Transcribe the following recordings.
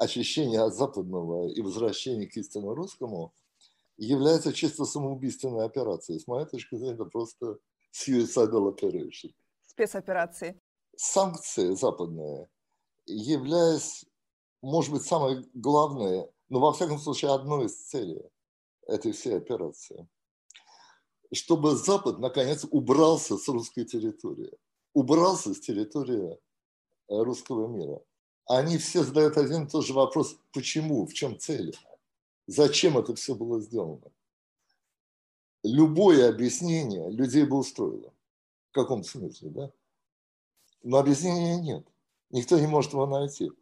очищения от западного и возвращения к истинно русскому является чисто самоубийственной операцией. С моей точки зрения, это просто suicidal operation. Спецоперации. Санкции западные, являясь, может быть, самой главной, но во всяком случае одной из целей этой всей операции, чтобы Запад, наконец, убрался с русской территории, убрался с территории э, русского мира. Они все задают один и тот же вопрос, почему, в чем цель, зачем это все было сделано. Любое объяснение людей бы устроило, в каком смысле, да? Но объяснения нет. Никто не может его найти.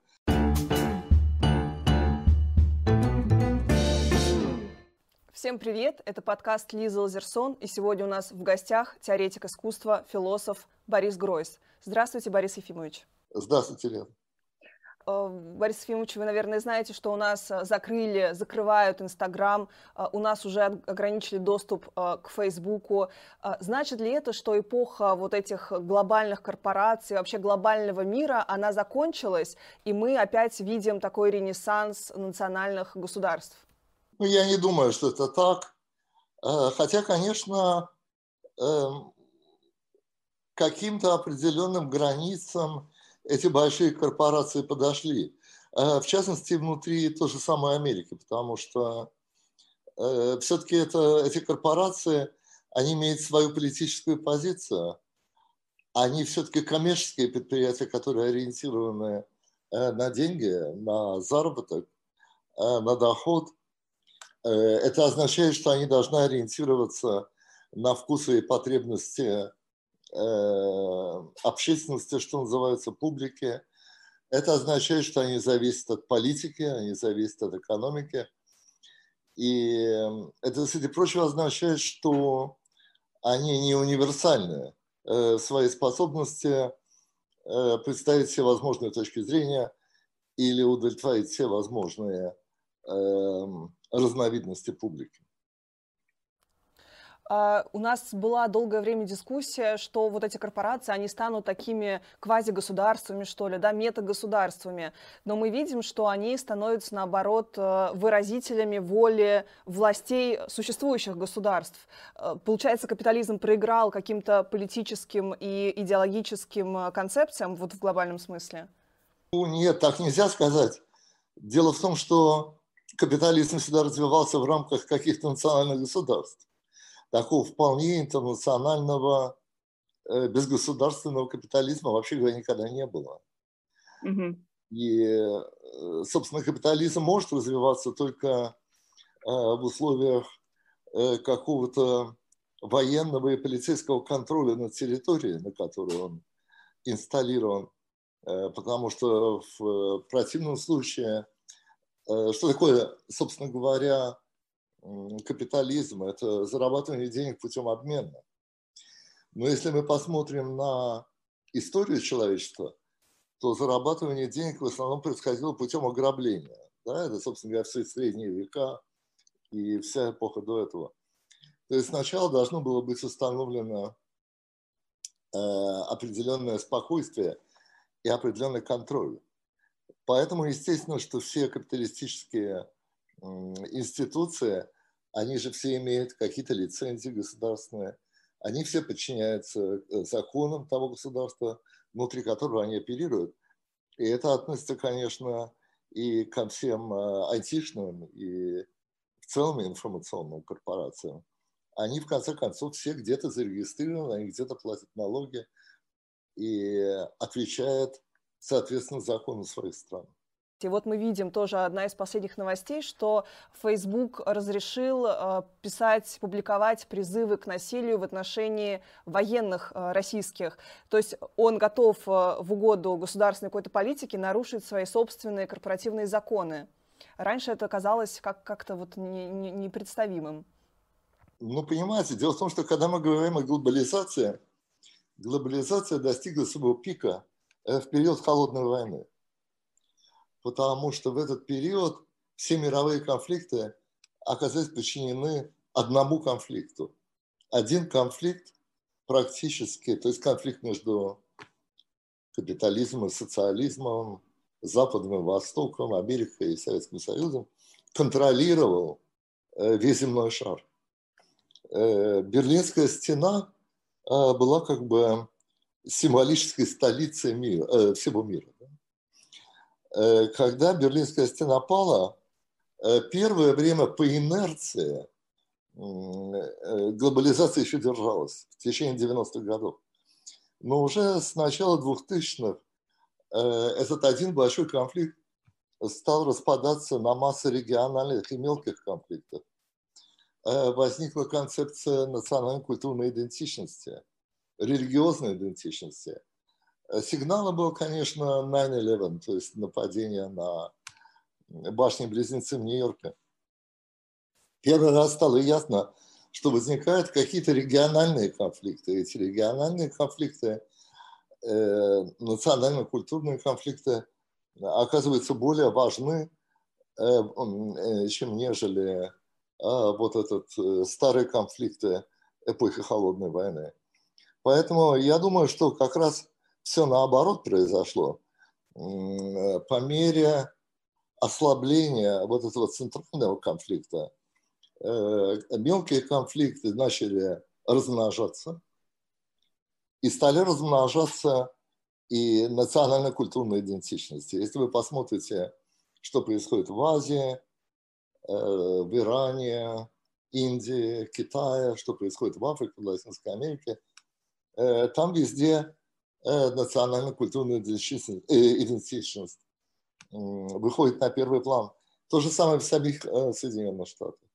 Всем привет! Это подкаст Лиза Лазерсон, и сегодня у нас в гостях теоретик искусства, философ Борис Гройс. Здравствуйте, Борис Ефимович. Здравствуйте, Лена. Э, Борис Ефимович, вы, наверное, знаете, что у нас э, закрыли, закрывают Инстаграм, э, у нас уже ограничили доступ к Фейсбуку. Значит ли это, что эпоха вот этих глобальных корпораций, вообще глобального мира, она закончилась, и мы опять видим такой ренессанс национальных государств? Ну, я не думаю, что это так. Хотя, конечно, эм, каким-то определенным границам эти большие корпорации подошли. Э, в частности, внутри той же самой Америки, потому что э, все-таки это, эти корпорации, они имеют свою политическую позицию. Они все-таки коммерческие предприятия, которые ориентированы э, на деньги, на заработок, на доход. Это означает, что они должны ориентироваться на вкусы и потребности Э, общественности, что называется, публики. Это означает, что они зависят от политики, они зависят от экономики. И это, среди прочего, означает, что они не универсальны э, в своей способности э, представить все возможные точки зрения или удовлетворить все возможные разновидности публики. Uh, у нас была долгое время дискуссия, что вот эти корпорации, они станут такими квазигосударствами, что ли, да, метагосударствами. Но мы видим, что они становятся, наоборот, э, выразителями воли властей существующих государств. Э, получается, капитализм проиграл каким-то политическим и идеологическим э, концепциям вот в глобальном смысле? Ну, нет, так нельзя сказать. Дело в том, что капитализм всегда развивался в рамках каких-то национальных государств такого вполне интернационального э, безгосударственного капитализма вообще говоря никогда не было. Угу. И, э, собственно, капитализм может развиваться только э, в условиях какого-то военного и полицейского контроля над территорией, на которой он инсталлирован, потому что в противном случае, что такое, собственно говоря, капитализм, это зарабатывание денег путем обмена. Но если мы посмотрим на историю человечества, то зарабатывание денег в основном происходило путем ограбления. Да? Это, собственно говоря, все средние века и вся эпоха до этого. То есть сначала должно было быть установлено э, определенное спокойствие и определенный контроль. Поэтому, естественно, что все капиталистические институции, они же все имеют какие-то лицензии государственные, они все подчиняются э, законам того государства, внутри которого они оперируют. И это относится, конечно, и ко всем э, айтишным, и в целом информационным корпорациям. Они, в конце концов, все где-то зарегистрированы, они где-то платят налоги и отвечают, соответственно, закону своих стран. И вот мы видим тоже одна из последних новостей, что Facebook разрешил э, писать, публиковать призывы к насилию в отношении военных э, российских. То есть он готов э, в угоду государственной какой-то политики нарушить свои собственные корпоративные законы. Раньше это казалось как- как-то вот не- не- непредставимым. Ну, понимаете, дело в том, что когда мы говорим о глобализации, глобализация достигла своего пика в период холодной войны потому что в этот период все мировые конфликты оказались подчинены одному конфликту. Один конфликт практически, то есть конфликт между капитализмом и социализмом, Западом и Востоком, Америкой и Советским Союзом, контролировал э, весь земной шар. Э, Берлинская стена была как бы символической столицей мира, всего мира. Когда Берлинская стена пала, первое время по инерции глобализация еще держалась в течение 90-х годов. Но уже с начала 2000-х э, этот один большой конфликт стал распадаться на массу региональных и мелких конфликтов. Э, возникла концепция национальной культурной идентичности, религиозной идентичности. Э, сигналом был, конечно, 9-11, то есть нападение на башни-близнецы в Нью-Йорке. Первый раз стало ясно, что возникают какие-то региональные конфликты. Эти региональные конфликты, э, национально-культурные конфликты оказываются более важны, э, э, чем нежели э, вот этот э, старые конфликты эпохи Холодной войны. Поэтому я думаю, что как раз все наоборот произошло. По мере ослабления вот этого центрального конфликта, Э, мелкие конфликты начали размножаться, и стали размножаться и национально-культурные идентичности. Если вы посмотрите, что происходит в Азии, э, в Иране, Индии, Китае, что происходит в Африке, в Латинской Америке, э, там везде национально-культурная идентичность выходит на первый план. То же самое в самих Соединенных Штатах.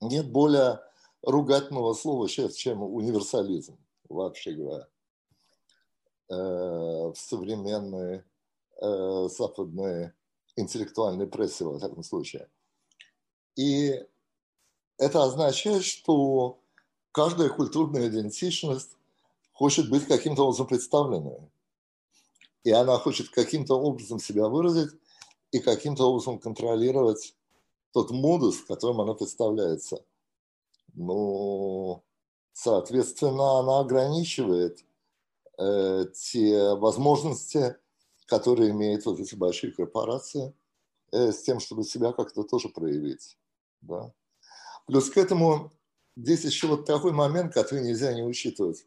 Нет более ругательного слова сейчас, чем универсализм, вообще говоря, э, в современной э, западной интеллектуальной прессе, во всяком случае. И это означает, что каждая культурная идентичность хочет быть каким-то образом представленной. И она хочет каким-то образом себя выразить и каким-то образом контролировать тот модус, в котором она представляется. Ну, соответственно, она ограничивает э, те возможности, которые имеют вот эти большие корпорации, э, с тем, чтобы себя как-то тоже проявить. Да? Плюс к этому здесь еще вот такой момент, который нельзя не учитывать.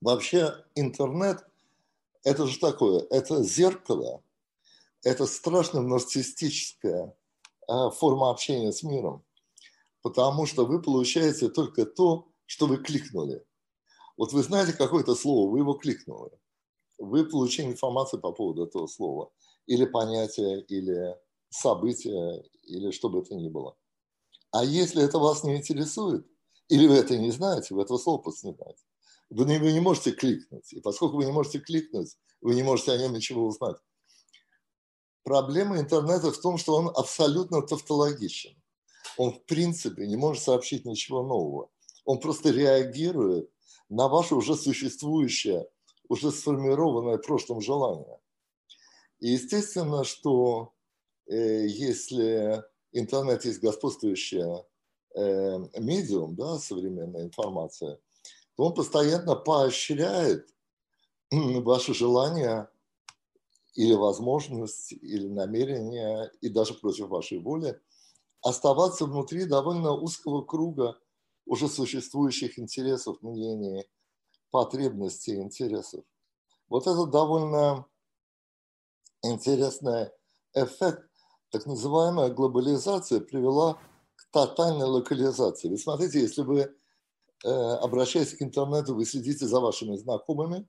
Вообще интернет – это же такое, это зеркало, это страшно нарциссическое а, форма общения с миром, потому что вы получаете только то, что вы кликнули. Вот вы знаете какое-то слово, вы его кликнули. Вы получили информацию по поводу этого слова, или понятия, или события, или что бы это ни было. А если это вас не интересует, или вы это не знаете, вы этого слова просто не знаете, вы вы не можете кликнуть. И поскольку вы не можете кликнуть, вы не можете о нем ничего узнать. Проблема интернета в том, что он абсолютно тавтологичен. Он в принципе не может сообщить ничего нового. Он просто реагирует на ваше уже существующее, уже сформированное прошлым желание. И естественно, что э, если интернет есть господствующее э, медиум, да, современная информация, он постоянно поощряет ваше желание или возможность, или намерение, и даже против вашей воли, оставаться внутри довольно узкого круга уже существующих интересов, мнений, потребностей, интересов. Вот это довольно интересный эффект. Так называемая глобализация привела к тотальной локализации. Вы смотрите, если э, обращаясь к интернету, вы следите за вашими знакомыми,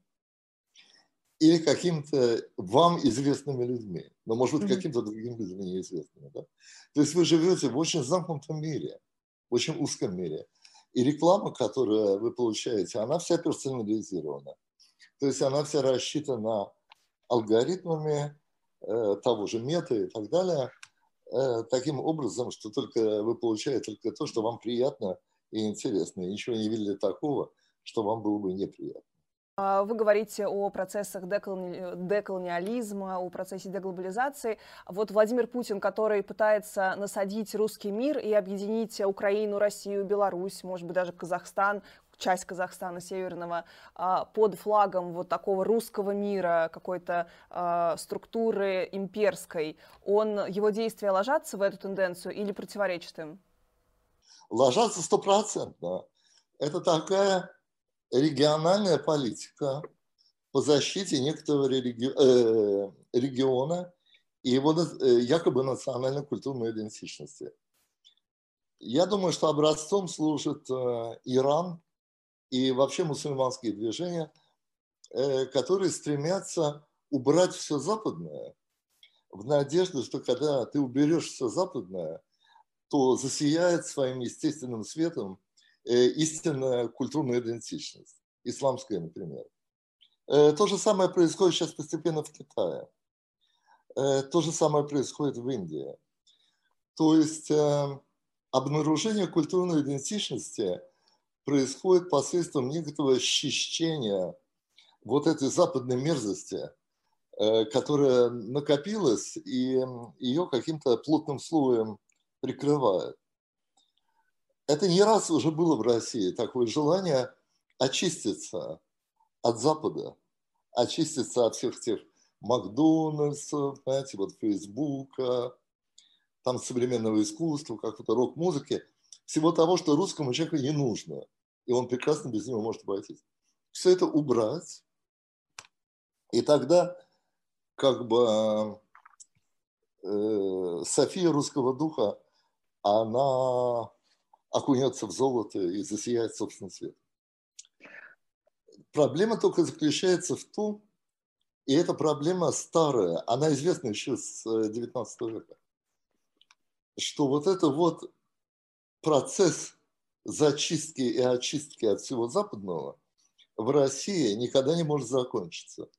или каким-то вам известными людьми, но, может быть, каким-то другим людям неизвестными. Да? То есть вы живете в очень замкнутом мире, в очень узком мире. И реклама, которую вы получаете, она вся персонализирована. То есть она вся рассчитана алгоритмами э, того же мета и так далее, э, таким образом, что только вы получаете только то, что вам приятно и интересно. Ничего не видели такого, что вам было бы неприятно. А, вы говорите о процессах деколониализма, о процессе деглобализации. Вот Владимир Путин, который пытается насадить русский мир и объединить Украину, Россию, Беларусь, может быть, даже Казахстан, часть Казахстана северного, а, под флагом вот такого русского мира, какой-то а, структуры имперской, он, его действия ложатся в эту тенденцию или противоречат им? Ложатся стопроцентно. Это такая региональная политика по защите некоторого реги... э, региона и его э, якобы национальной культурной идентичности. Я думаю, что образцом служит э, Иран и вообще мусульманские движения, э, которые стремятся убрать все западное в надежде, что когда ты уберешь все западное, то засияет своим естественным светом истинная культурная идентичность, исламская, например. То же самое происходит сейчас постепенно в Китае. То же самое происходит в Индии. То есть обнаружение культурной идентичности происходит посредством некоторого счищения вот этой западной мерзости, э, которая накопилась и ее каким-то плотным слоем прикрывает. Это не раз уже было в России, такое желание очиститься от Запада, очиститься от всех тех Макдональдсов, знаете, вот Фейсбука, там современного искусства, какой-то рок-музыки, всего того, что русскому человеку не нужно. И он прекрасно без него может обойтись. Все это убрать, и тогда как бы э, София русского духа, она окунется в золото и засияет собственный свет. Проблема только заключается в том, и эта проблема старая, она известна еще с XIX э, века, что вот это вот процесс зачистки и очистки от всего западного в России никогда не может закончиться.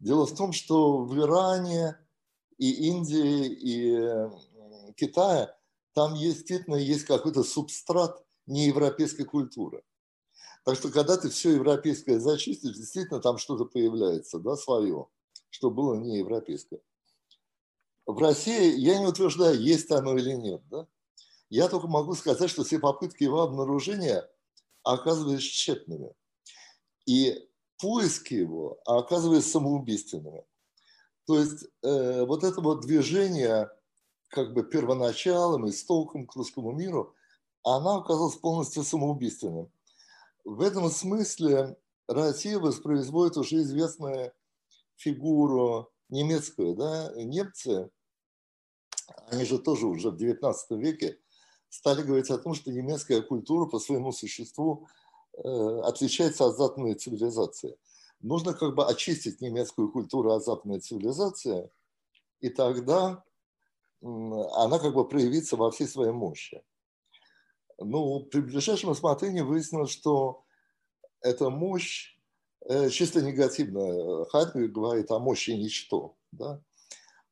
Дело в том, что в Иране и Индии, и Китае там действительно есть какой-то субстрат неевропейской культуры. Так что когда ты все европейское зачистишь, действительно там что-то появляется, да, свое, что было неевропейское в России я не утверждаю, есть оно или нет. Да? Я только могу сказать, что все попытки его обнаружения оказываются тщетными. И поиски его оказываются самоубийственными. То есть э, вот это вот движение как бы первоначалом, истоком к русскому миру, она оказалась полностью самоубийственным. В этом смысле Россия воспроизводит уже известную фигуру немецкую. Да? Немцы они же тоже уже в XIX веке стали говорить о том, что немецкая культура по своему существу э, отличается от западной цивилизации. Нужно как бы очистить немецкую культуру от западной цивилизации, и тогда она как бы проявится во всей своей мощи. Ну, при ближайшем рассмотрении выяснилось, что эта мощь э, чисто негативная. Хайдгер говорит о мощи ничто. Да?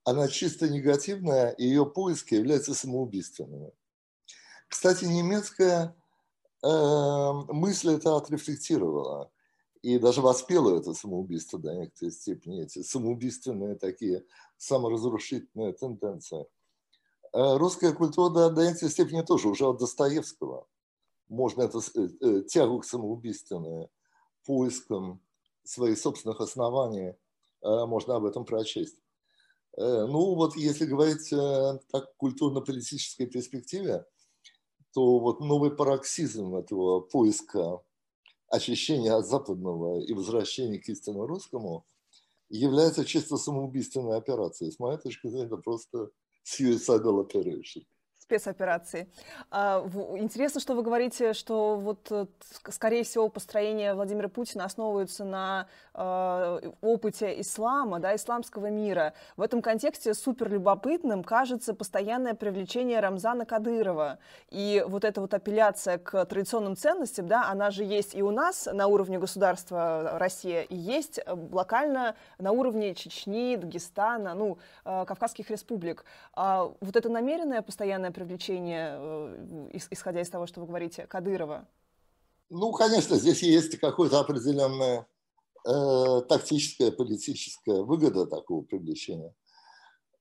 она чисто негативная, и ее поиски являются самоубийственными. Кстати, немецкая э, мысль это отрефлектировала и даже воспела это самоубийство до некоторой степени, эти самоубийственные такие саморазрушительные тенденции. Э, русская культура до, некоторой степени тоже уже от Достоевского. Можно это э, э, тягу к самоубийственной, поискам своих собственных оснований, э, можно об этом прочесть. Э, ну вот если говорить так культурно-политической перспективе, то вот новый пароксизм этого поиска очищения от западного и возвращения к истинно русскому является чисто самоубийственной операцией. С моей точки зрения, это просто suicidal operation спецоперации. А, интересно, что вы говорите, что вот, э, скорее всего, построение Владимира Путина основывается на э, опыте ислама, да, исламского мира. В этом контексте супер любопытным кажется постоянное привлечение Рамзана Кадырова. И вот эта вот апелляция к традиционным ценностям, да, она же есть и у нас на уровне государства Россия, и есть э, локально на уровне Чечни, Дагестана, ну, Кавказских республик. А вот это намеренное постоянное привлечение, э, исходя из того, что вы говорите, Кадырова? Ну, конечно, здесь есть какая-то определенная э, тактическая, политическая выгода такого привлечения.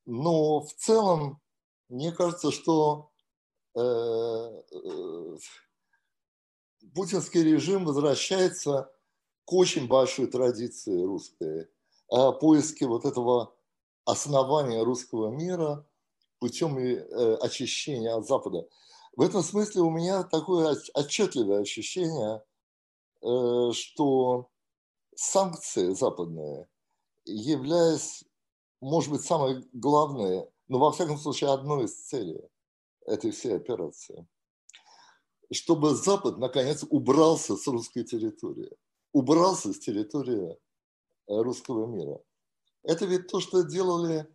Но в целом, мне кажется, что э, э, путинский режим возвращается к очень большой традиции русской, о поиске вот этого основания русского мира путем э, очищения от Запада. В этом смысле у меня такое отчетливое ощущение, э, что санкции западные, являясь, может быть, самой главной, но во всяком случае одной из целей этой всей операции, чтобы Запад наконец убрался с русской территории, убрался с территории э, русского мира. Это ведь то, что делали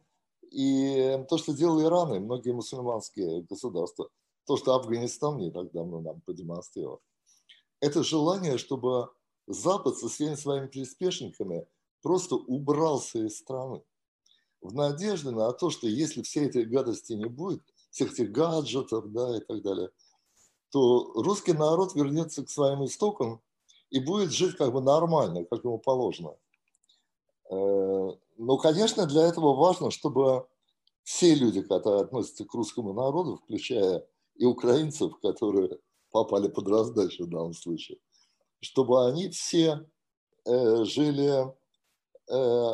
и то, что делал Иран и многие мусульманские государства, то, что Афганистан не так давно нам продемонстрировал. Это желание, чтобы Запад со всеми своими приспешниками просто убрался из страны. В надежде на то, что если всей этой гадости не будет, всех этих гаджетов да, и так далее, то русский народ вернется к своим истокам и будет жить как бы нормально, как ему положено. Но, конечно, для этого важно, чтобы все люди, которые относятся к русскому народу, включая и украинцев, которые попали под раздачу в данном случае, чтобы они все э, жили э,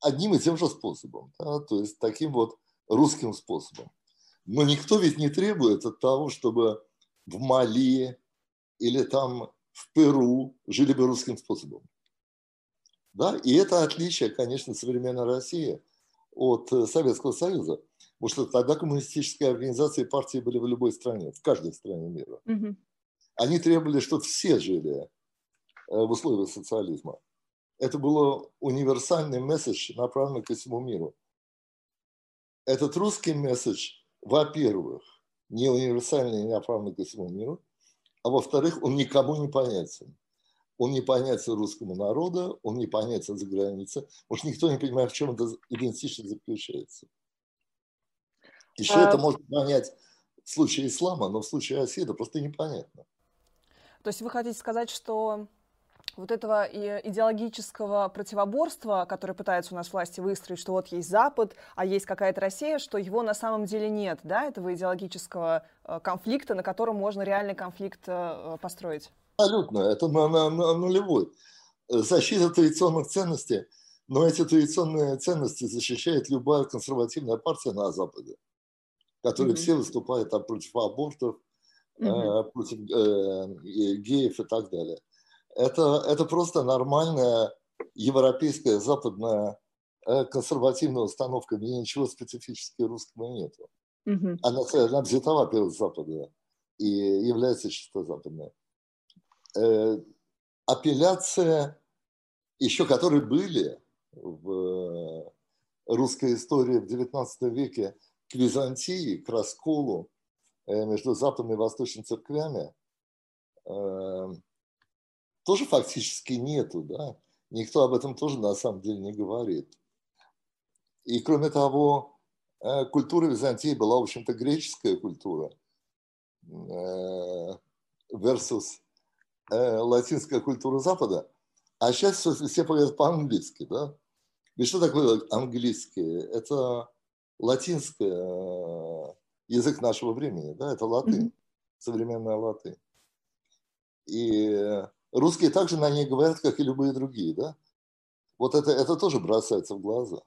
одним и тем же способом, да, то есть таким вот русским способом. Но никто ведь не требует от того, чтобы в Мали или там в Перу жили бы русским способом. Да? И это отличие, конечно, современной России от э, Советского Союза. Потому что тогда коммунистические организации и партии были в любой стране, в каждой стране мира. Угу. Они требовали, чтобы все жили э, в условиях социализма. Это был универсальный месседж, направленный ко всему миру. Этот русский месседж, во-первых, не универсальный, не направленный ко всему миру, а во-вторых, он никому не понятен он не понятен русскому народу, он не понятен за границей, что никто не понимает, в чем эта идентичность заключается. Еще а... это можно понять в случае ислама, но в случае России это просто непонятно. То есть вы хотите сказать, что вот этого идеологического противоборства, которое пытаются у нас власти выстроить, что вот есть Запад, а есть какая-то Россия, что его на самом деле нет, да, этого идеологического э, конфликта, на котором можно реальный конфликт э, построить? Абсолютно, это на, на, на нулевой. Защита традиционных ценностей, но эти традиционные ценности защищает любая консервативная партия на Западе, которые mm-hmm. все выступают там, против абортов, mm-hmm. против э, геев и так далее. Это, это просто нормальная европейская западная э, консервативная установка, в ней ничего специфического русского нет. Mm-hmm. Она, она взята, во-первых, с Запада и является чисто западной э, апелляция, еще которые были в э, русской истории в XIX веке к Византии, к расколу э, между западной и восточной церквями, э, тоже фактически нету, да? Никто об этом тоже на самом деле не говорит. И кроме того, культура Византии была, в общем-то, греческая культура versus э, латинская культура Запада, а сейчас все, все говорят по-английски, да? И что такое английский? Это латинский э, язык нашего времени, да, это латынь, mm-hmm. современная латынь. И русские также на ней говорят, как и любые другие, да? Вот это, это тоже бросается в глаза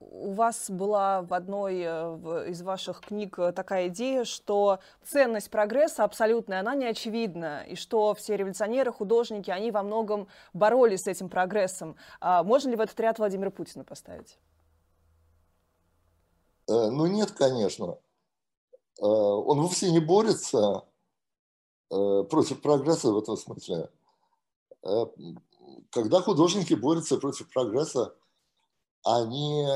у вас была в одной э, из ваших книг э, такая идея, что ценность прогресса абсолютная, она не очевидна, и что все революционеры, художники, они во многом боролись с этим прогрессом. А можно ли в этот ряд Владимира Путина поставить? Э, ну нет, конечно. Он вовсе не борется против прогресса в этом смысле. Когда художники борются против прогресса, они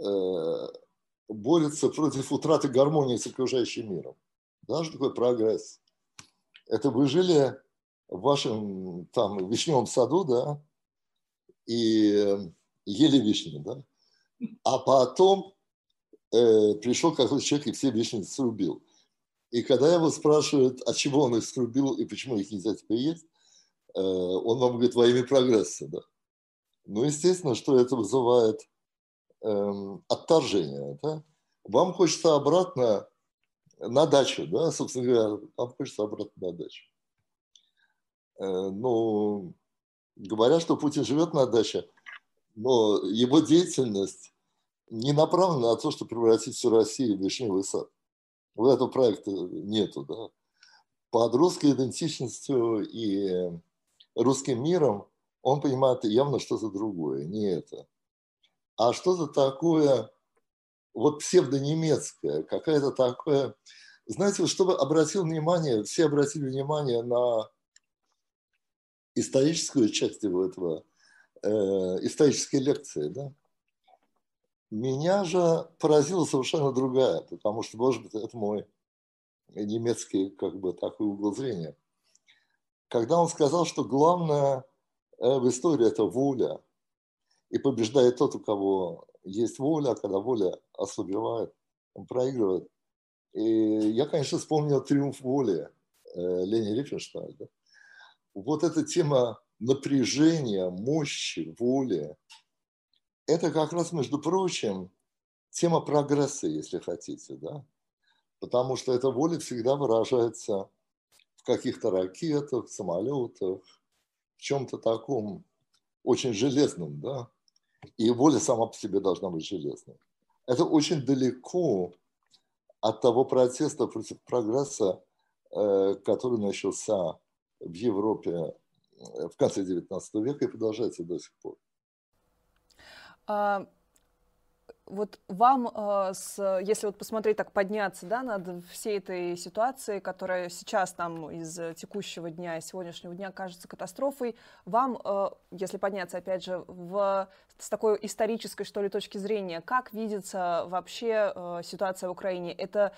э, борются против утраты гармонии с окружающим миром. Что такое прогресс? Это вы жили в вашем там вишневом саду, да, и ели вишни, да, а потом э, пришел какой-то человек и все вишни срубил. И когда его спрашивают, от чего он их срубил и почему их нельзя теперь есть, э, он вам говорит во имя прогресса, да. Ну, естественно, что это вызывает эм, отторжение. Да? Вам хочется обратно на дачу, да, собственно говоря, там хочется обратно на дачу. Э, ну, говорят, что Путин живет на даче, но его деятельность не направлена на то, чтобы превратить всю Россию в вишневый сад. Вот этого проекта нету, да. Под русской идентичностью и русским миром он понимает явно что-то другое, не это. А что-то такое, вот псевдонемецкое, какая-то такое... Знаете, вот чтобы обратил внимание, все обратили внимание на историческую часть его этого, э, исторической лекции, да? Меня же поразила совершенно другая, потому что, может быть, это мой немецкий как бы такой угол зрения. Когда он сказал, что главное в истории – это воля, и побеждает тот, у кого есть воля, а когда воля ослабевает, он проигрывает. И я, конечно, вспомнил «Триумф воли» э, Лени Рифеншталь. Да? Вот эта тема напряжения, мощи, воли, это как раз, между прочим, тема прогресса, если хотите, да? Потому что эта воля всегда выражается в каких-то ракетах, самолетах, чем-то таком очень железном, да? И воля сама по себе должна быть железной. Это очень далеко от того протеста против прогресса, э, который начался в Европе э, в конце XIX века и продолжается до сих пор. А, вот вам, э, если вот посмотреть так, подняться да, над всей этой ситуацией, которая сейчас там из текущего дня и сегодняшнего дня кажется катастрофой, вам, э, если подняться, опять же, в, с такой исторической, что ли, точки зрения, как видится вообще э, ситуация в Украине? Это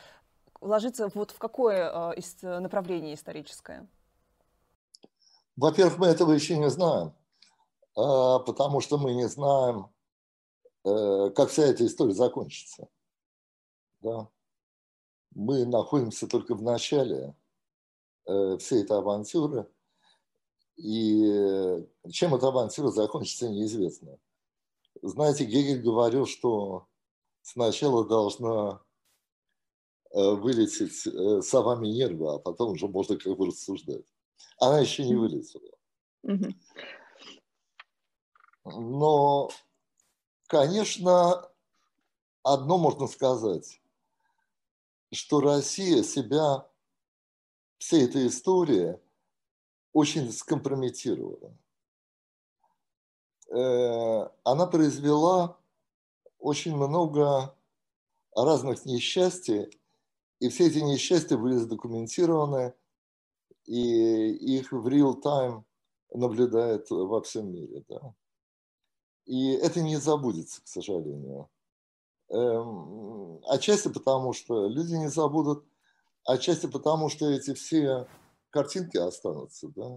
ложится вот в какое направление историческое? Во-первых, мы этого еще не знаем, потому что мы не знаем, как вся эта история закончится. Да? Мы находимся только в начале э, всей этой авантюры, и чем эта авантюра закончится, неизвестно. Знаете, Гегель говорил, что сначала должна э, вылететь сова Минерва, а потом уже можно как бы рассуждать. Она еще не вылетела. Но Конечно, одно можно сказать, что Россия себя, вся эта история очень скомпрометировала. Э, она произвела очень много разных несчастий, и все эти несчастья были задокументированы, и их в real-time наблюдает во всем мире. Да. И это не забудется, к сожалению. Эм, отчасти потому, что люди не забудут, отчасти потому, что эти все картинки останутся. Да?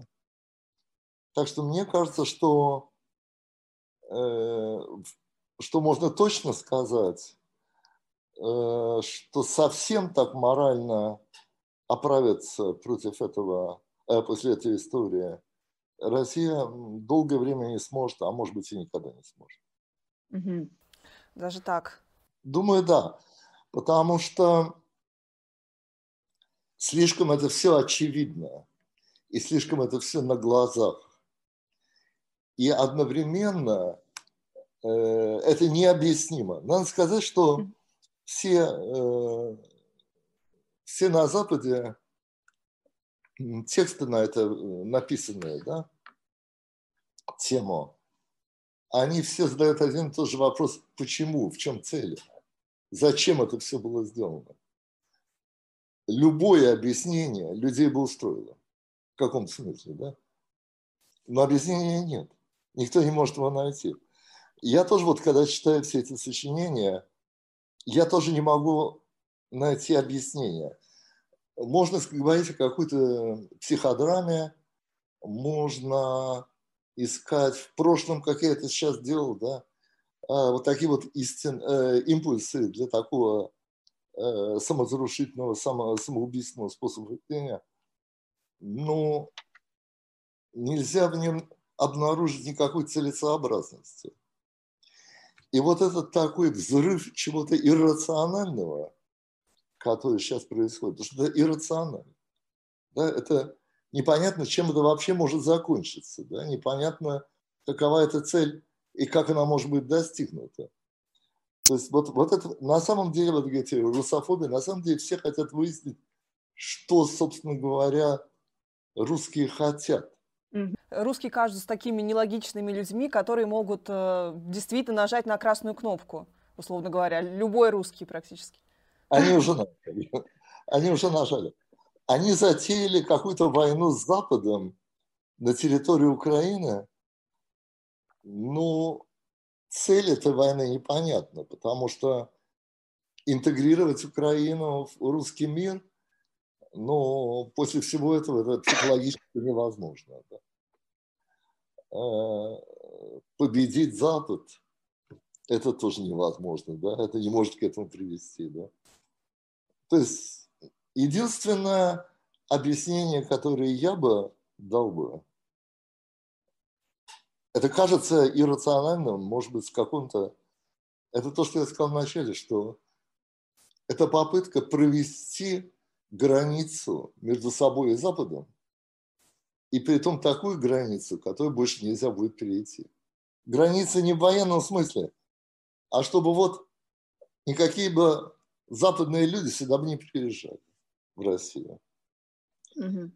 Так что мне кажется, что, э, что можно точно сказать, э, что совсем так морально оправиться против этого, э, после этой истории – Россия долгое время не сможет, а может быть и никогда не сможет. Угу. Даже так? Думаю, да. Потому что слишком это все очевидно. И слишком это все на глазах. И одновременно э, это необъяснимо. Надо сказать, что все, э, все на Западе тексты на это э, написанные, да, тему, они все задают один и тот же вопрос, почему, в чем цель, зачем это все было сделано. Любое объяснение людей бы устроило, в каком смысле, да? Но объяснения нет, никто не может его найти. Я тоже вот, когда читаю все эти сочинения, я тоже не могу найти объяснение – можно говорить о какой-то психодраме, можно искать в прошлом, как я это сейчас делал, да, а, вот такие вот истин, э, импульсы для такого э, самозарушительного, само, самоубийственного способа поведения, но нельзя в нем обнаружить никакой целесообразности. И вот этот такой взрыв чего-то иррационального – который сейчас происходит. Потому что это иррационально. Да? Это непонятно, чем это вообще может закончиться. Да? Непонятно, какова эта цель и как она может быть достигнута. То есть вот, вот это на самом деле, вот эти русофобии, на самом деле все хотят выяснить, что, собственно говоря, русские хотят. Русские кажутся такими нелогичными людьми, которые могут э, действительно нажать на красную кнопку, условно говоря, любой русский практически. Они уже нажали. Они уже нажали. Они затеяли какую-то войну с Западом на территории Украины. Ну, цель этой войны непонятна, потому что интегрировать Украину в русский мир, ну, после всего этого это психологически невозможно. Да. Э, победить Запад, это тоже невозможно, да, это не может к этому привести, да. То есть единственное объяснение, которое я бы дал бы, это кажется иррациональным, может быть, в каком-то... Это то, что я сказал вначале, что это попытка провести границу между собой и Западом, и при этом такую границу, которую больше нельзя будет перейти. Граница не в военном смысле, а чтобы вот никакие бы западные люди сюда бы не приезжали в Россию. Угу.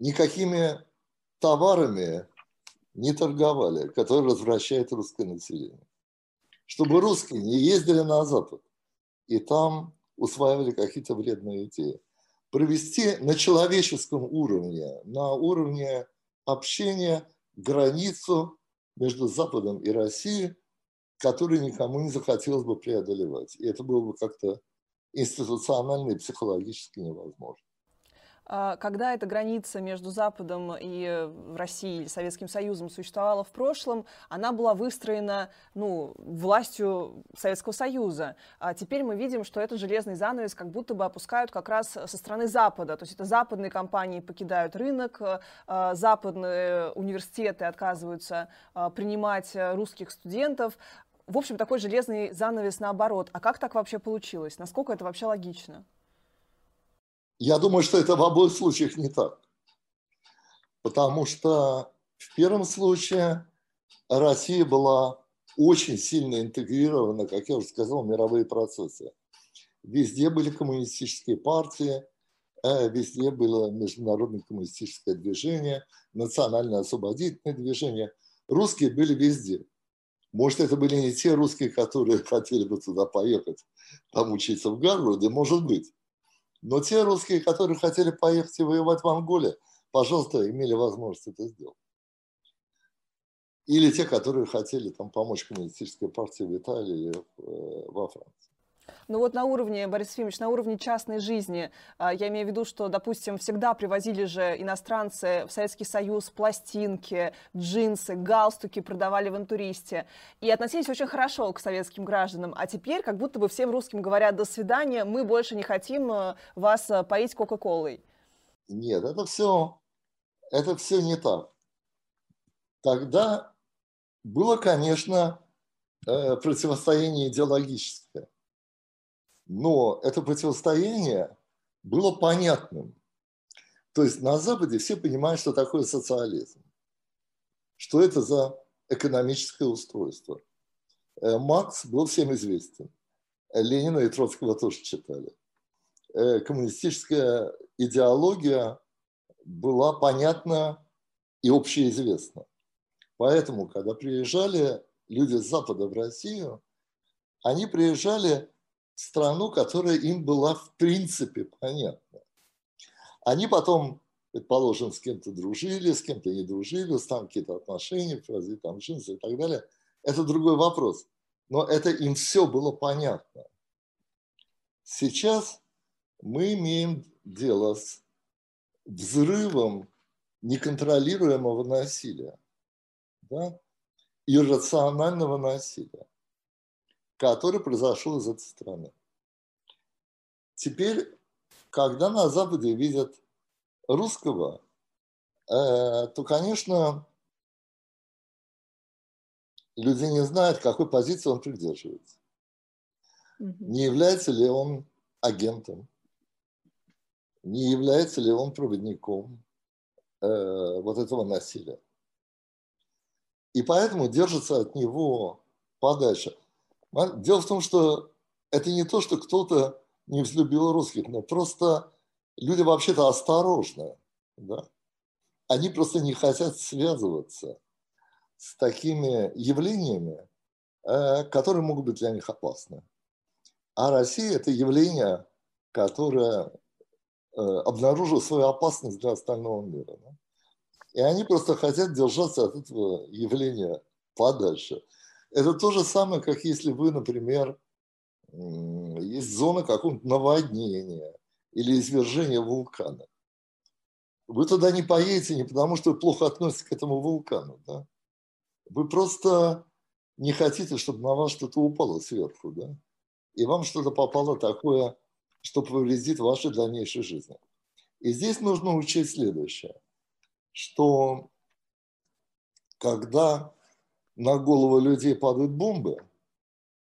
Никакими товарами не торговали, которые развращают русское население. Чтобы русские не ездили на Запад и там усваивали какие-то вредные идеи. Провести на человеческом уровне, на уровне общения границу между Западом и Россией, которую никому не захотелось бы преодолевать. И это было бы как-то институционально и психологически невозможно. А, когда эта граница между Западом и Россией или Советским Союзом существовала в прошлом, она была выстроена ну, властью Советского Союза. А теперь мы видим, что этот железный занавес как будто бы опускают как раз со стороны Запада. То есть это западные компании покидают рынок, а, западные университеты отказываются а, принимать русских студентов. В общем, такой железный занавес наоборот. А как так вообще получилось? Насколько это вообще логично? Я думаю, что это в обоих случаях не так. Потому что в первом случае Россия была очень сильно интегрирована, как я уже сказал, в мировые процессы. Везде были коммунистические партии, э, везде было международное коммунистическое движение, национальное освободительное движение. Русские были везде. Может, это были не те русские, которые хотели бы туда поехать, там учиться в Гарварде, может быть. Но те русские, которые хотели поехать и воевать в Анголе, пожалуйста, имели возможность это сделать. Или те, которые хотели там, помочь коммунистической партии в Италии или э, во Франции. Ну вот на уровне, Борис Ефимович, на уровне частной жизни, а, я имею в виду, что, допустим, всегда привозили же иностранцы в Советский Союз пластинки, джинсы, галстуки продавали в интуристе и относились очень хорошо к советским гражданам. А теперь как будто бы всем русским говорят «до свидания, мы больше не хотим э, вас э, поить Кока-Колой». Нет, это все, это все не так. Тогда было, конечно, э, противостояние идеологическое но это противостояние было понятным. То есть на Западе все понимают, что такое социализм, что это за экономическое устройство. Э, Маркс был всем известен. Ленина и Троцкого тоже читали. Э, коммунистическая идеология была понятна и общеизвестна. Поэтому, когда приезжали люди с Запада в Россию, они приезжали страну, которая им была в принципе понятна. Они потом, предположим, с кем-то дружили, с кем-то не дружили, там какие-то отношения, там джинсы и так далее. Это другой вопрос. Но это им все было понятно. Сейчас мы имеем дело с взрывом неконтролируемого насилия, да? иррационального насилия который произошел из этой страны. Теперь, когда на Западе видят русского, э, то, конечно, люди не знают, какой позиции он придерживается. Не является ли он агентом, не является ли он проводником э, вот этого насилия. И поэтому держится от него подальше. Дело в том, что это не то, что кто-то не взлюбил русских, но просто люди вообще-то осторожны. Да? Они просто не хотят связываться с такими явлениями, э, которые могут быть для них опасны. А Россия – это явление, которое э, обнаружило свою опасность для остального мира. Да? И они просто хотят держаться от этого явления подальше. Это то же самое, как если вы, например, есть зона какого-нибудь наводнения или извержения вулкана. Вы туда не поедете не потому, что вы плохо относитесь к этому вулкану. Да? Вы просто не хотите, чтобы на вас что-то упало сверху. Да? И вам что-то попало такое, что повредит вашей дальнейшей жизни. И здесь нужно учесть следующее, что когда на голову людей падают бомбы,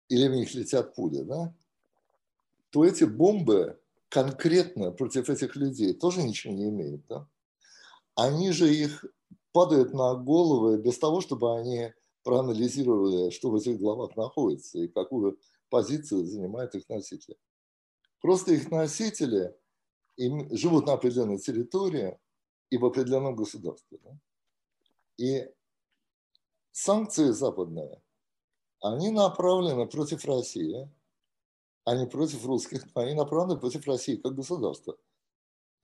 или в них летят пули, да, то эти бомбы конкретно против этих людей тоже ничего не имеют. Да? Они же их падают на головы без того, чтобы они проанализировали, что в этих головах находится и какую позицию занимают их носители. Просто их носители им, живут на определенной территории и в определенном государстве. Да? И санкции западные, они направлены против России, а не против русских, они направлены против России как государства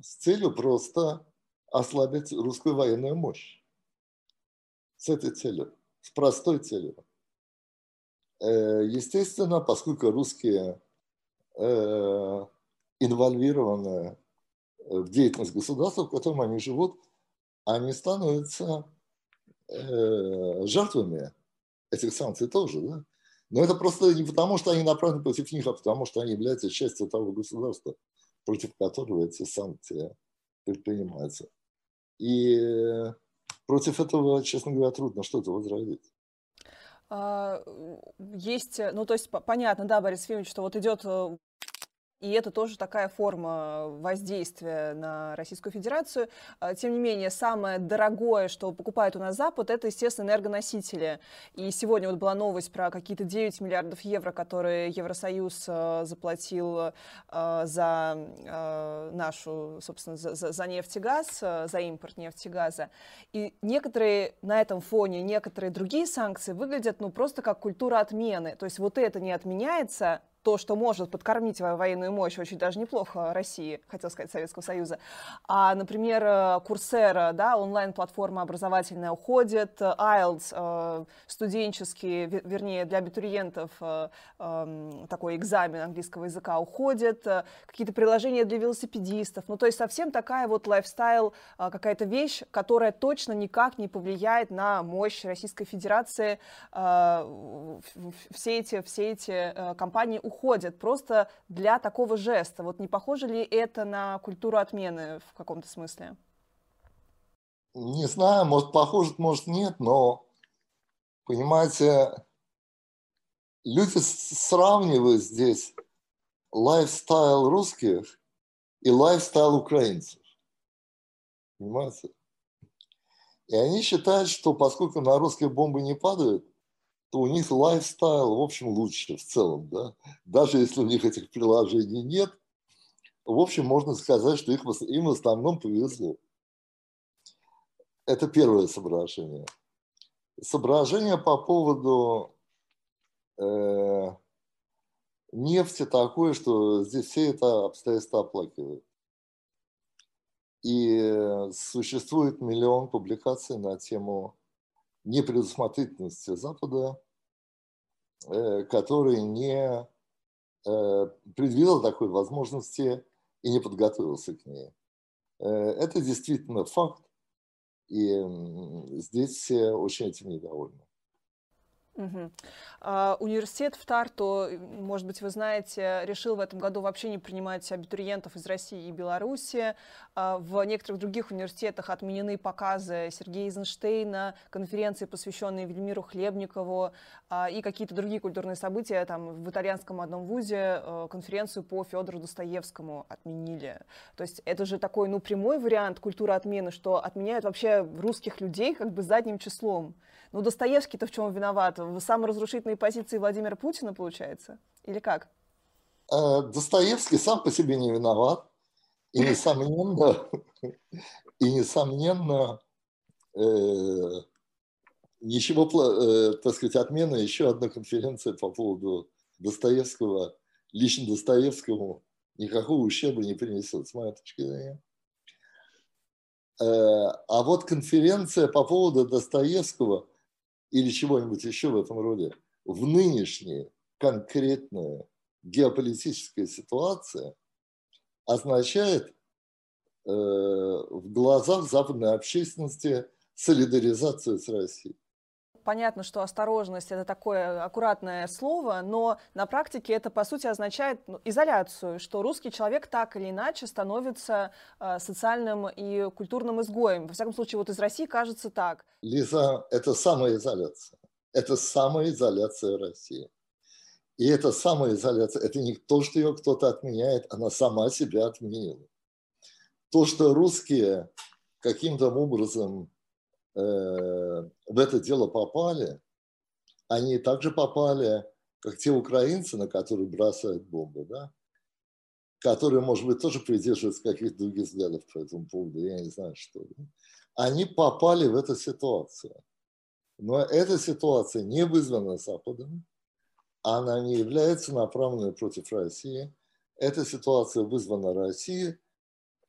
с целью просто ослабить русскую военную мощь. С этой целью, с простой целью. Э, естественно, поскольку русские э, инвольвированы в деятельность государства, в котором они живут, они становятся Э, жертвами этих санкций тоже, да? Но это просто не потому, что они направлены против них, а потому, что они являются частью того государства, против которого эти санкции предпринимаются. И против этого, честно говоря, трудно что-то возразить. А, есть, ну то есть понятно, да, Борис Ефимович, что вот идет э, и это тоже такая форма воздействия на Российскую Федерацию. А, тем не менее, самое дорогое, что покупает у нас Запад, это, естественно, энергоносители. И сегодня вот была новость про какие-то 9 миллиардов евро, которые Евросоюз а, заплатил за нашу, собственно, за, за нефть и газ, за импорт нефти и газа. И некоторые на этом фоне, некоторые другие санкции выглядят, ну, просто как культура отмены. То есть вот это не отменяется, то, что может подкормить военную мощь очень даже неплохо России, хотел сказать, Советского Союза. А, например, Курсера, да, онлайн-платформа образовательная уходит, IELTS, э, студенческий, вернее, для абитуриентов э, эм, такой экзамен английского языка уходит, э, какие-то приложения для велосипедистов, ну, то есть совсем такая вот лайфстайл, какая-то вещь, которая точно никак не повлияет на мощь Российской Федерации. Все эти, все эти компании уходят уходят просто для такого жеста. Вот не похоже ли это на культуру отмены в каком-то смысле? Не знаю, может похоже, может нет, но, понимаете, люди сравнивают здесь lifestyle русских и lifestyle украинцев. Понимаете? И они считают, что поскольку на русские бомбы не падают, то у них lifestyle, в общем, лучше в целом. Да? Даже если у них этих приложений нет, в общем, можно сказать, что их, им в основном повезло. Это первое соображение. Соображение по поводу э, нефти такое, что здесь все это обстоятельства оплакивают. И существует миллион публикаций на тему непредусмотрительности Запада, э, который не э, предвидел такой возможности и не подготовился к ней. Э, это действительно факт, и здесь все очень этим недовольны. Угу. А, университет в Тарту, может быть, вы знаете, решил в этом году вообще не принимать абитуриентов из России и Беларуси. А, в некоторых других университетах отменены показы Сергея Эйзенштейна, конференции, посвященные Вельмиру Хлебникову а, и какие-то другие культурные события. Там в итальянском одном вузе а, конференцию по Федору Достоевскому отменили. То есть это же такой, ну, прямой вариант культуры отмены, что отменяют вообще русских людей как бы задним числом. Ну, Достоевский-то в чем виноват? В саморазрушительной позиции Владимира Путина, получается? Или как? Э, Достоевский сам по себе не виноват. И, несомненно, и, несомненно э, ничего, э, так сказать, отмена еще одна конференция по поводу Достоевского, лично Достоевскому никакого ущерба не принесет, с моей точки зрения. А вот конференция по поводу Достоевского – или чего-нибудь еще в этом роде, в нынешней конкретной геополитической ситуации означает э, в глазах западной общественности солидаризацию с Россией. Понятно, что осторожность это такое аккуратное слово, но на практике это по сути означает ну, изоляцию, что русский человек так или иначе становится э, социальным и культурным изгоем. Во всяком случае, вот из России кажется так. Лиза, это самоизоляция. Это самоизоляция России. И эта самоизоляция, это не то, что ее кто-то отменяет, она сама себя отменила. То, что русские каким-то образом в это дело попали, они также попали, как те украинцы, на которые бросают бомбы, да? которые, может быть, тоже придерживаются каких-то других взглядов по этому поводу, я не знаю, что. Они попали в эту ситуацию. Но эта ситуация не вызвана Западом, она не является направленной против России. Эта ситуация вызвана Россией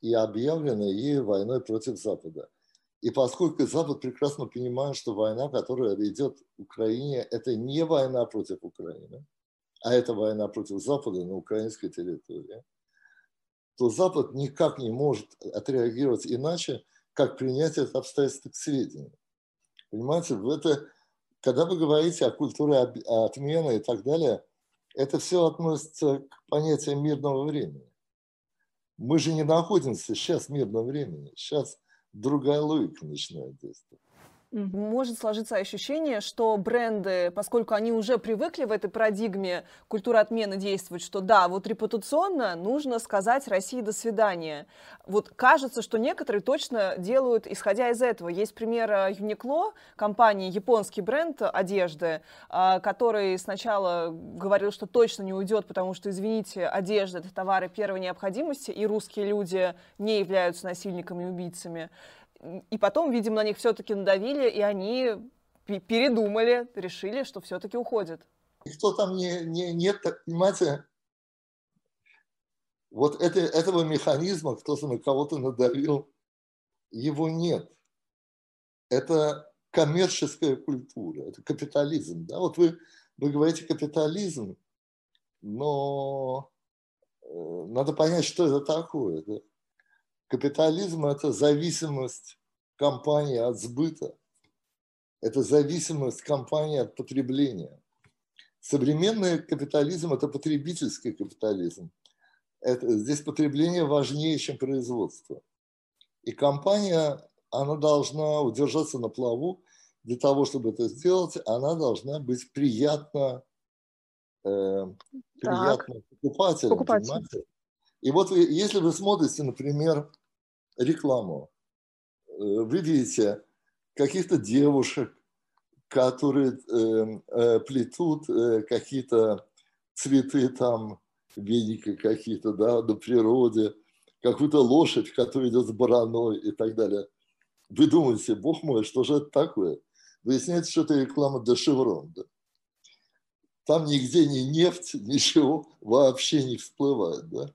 и объявлена ей войной против Запада. И поскольку Запад прекрасно понимает, что война, которая ведет в Украине, это не война против Украины, а это война против Запада на украинской территории, то Запад никак не может отреагировать иначе, как принять это обстоятельство к сведению. Понимаете, в это, когда вы говорите о культуре отмены и так далее, это все относится к понятию мирного времени. Мы же не находимся сейчас в мирном времени. Сейчас другая логика начинает действовать. Может сложиться ощущение, что бренды, поскольку они уже привыкли в этой парадигме культуры отмены действовать, что да, вот репутационно нужно сказать России «до свидания». Вот кажется, что некоторые точно делают, исходя из этого. Есть пример Uniqlo, компании, японский бренд одежды, а, который сначала говорил, что точно не уйдет, потому что, извините, одежда – это товары первой необходимости, и русские люди не являются насильниками и убийцами. И потом, видимо, на них все-таки надавили, и они передумали, решили, что все-таки уходят. Никто там не, не, нет, понимаете, вот это, этого механизма, кто-то на кого-то надавил, его нет. Это коммерческая культура, это капитализм. Да? Вот вы, вы говорите капитализм, но э, надо понять, что это такое. Да? Капитализм – это зависимость компании от сбыта, это зависимость компании от потребления. Современный капитализм – это потребительский капитализм. Это, здесь потребление важнее, чем производство. И компания, она должна удержаться на плаву. Для того, чтобы это сделать, она должна быть приятно, э, приятно покупателям. Покупатель. И вот вы, если вы смотрите, например, рекламу. Э, вы видите каких-то девушек, которые э, э, плетут э, какие-то цветы там, веники какие-то, да, на природе, какую-то лошадь, которая идет с бараной и так далее. Вы думаете, бог мой, что же это такое? Выясняется, что это реклама для Шеврон. Да? Там нигде ни нефть, ничего вообще не всплывает. Да?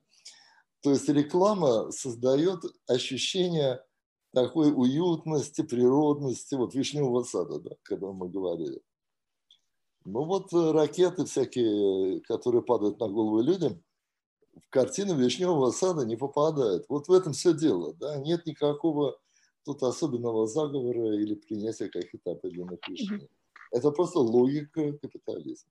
То есть реклама создает ощущение такой уютности, природности, вот вишневого сада, да, когда мы говорили. Ну вот э, ракеты всякие, которые падают на головы людям, в картину вишневого сада не попадают. Вот в этом все дело. Да? Нет никакого тут особенного заговора или принятия каких-то определенных решений. Это просто логика капитализма.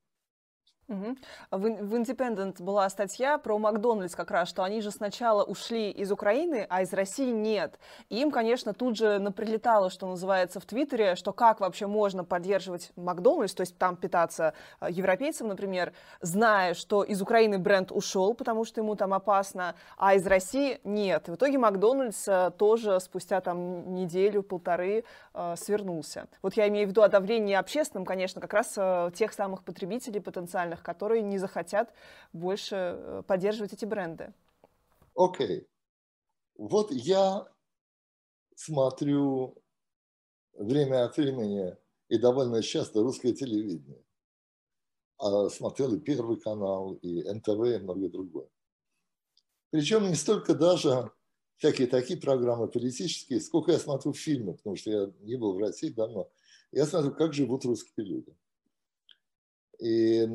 Угу. В, Independent была статья про Макдональдс как раз, что они же сначала ушли из Украины, а из России нет. И им, конечно, тут же наприлетало, что называется, в Твиттере, что как вообще можно поддерживать Макдональдс, то есть там питаться э, европейцам, например, зная, что из Украины бренд ушел, потому что ему там опасно, а из России нет. И в итоге Макдональдс э, тоже спустя там неделю-полторы э, свернулся. Вот я имею в виду о давлении общественном, конечно, как раз тех самых потребителей потенциальных, профессиональных, которые не захотят больше э, поддерживать эти бренды. Окей. Okay. Вот я смотрю время от времени и довольно часто русское телевидение. А смотрел и Первый канал, и НТВ, и многое другое. Причем не столько даже всякие такие программы политические, сколько я смотрю фильмы, потому что я не был в России давно. Я смотрю, как живут русские люди. И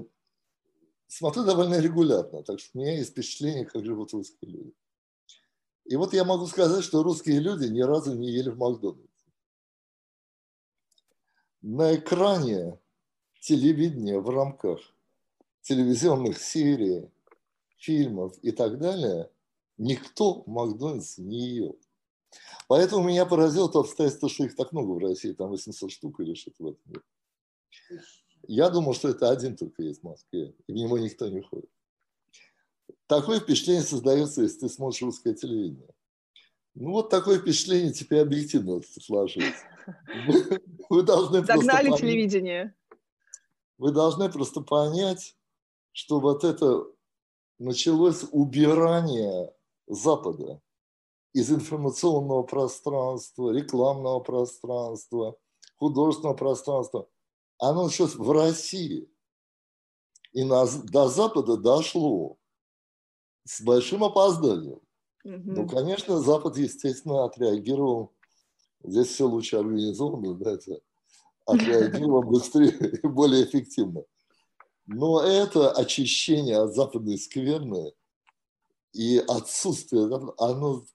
смотрю довольно регулярно, так что у меня есть впечатление, как живут русские люди. И вот я могу сказать, что русские люди ни разу не ели в Макдональдсе. На экране телевидения в рамках телевизионных серий, фильмов и так далее никто в Макдональдсе не ел. Поэтому меня поразило то обстоятельство, что их так много в России, там 800 штук или что-то в этом. Я думал, что это один только есть в Москве, и в него никто не ходит. Такое впечатление создается, если ты смотришь русское телевидение. Ну, вот такое впечатление теперь объективно сложилось. Вы, вы должны Догнали просто телевидение. Вы должны просто понять, что вот это началось убирание Запада из информационного пространства, рекламного пространства, художественного пространства – оно сейчас в России. И на, до Запада дошло с большим опозданием. Угу. Ну, конечно, Запад, естественно, отреагировал. Здесь все лучше организовано, это отреагировал быстрее и более эффективно. Но это очищение от западной скверны и отсутствие, оно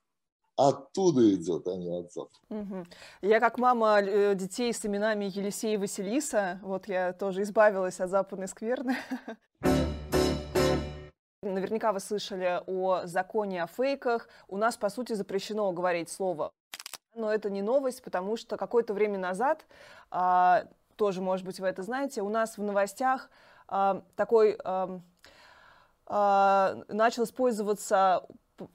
оттуда идет, а не от. Угу. Я как мама э, детей с именами Елисей и Василиса, вот я тоже избавилась от западной скверны. Наверняка вы слышали о законе о фейках. У нас, по сути, запрещено говорить слово. Но это не новость, потому что какое-то время назад, а, тоже, может быть, вы это знаете, у нас в новостях а, такой а, начал использоваться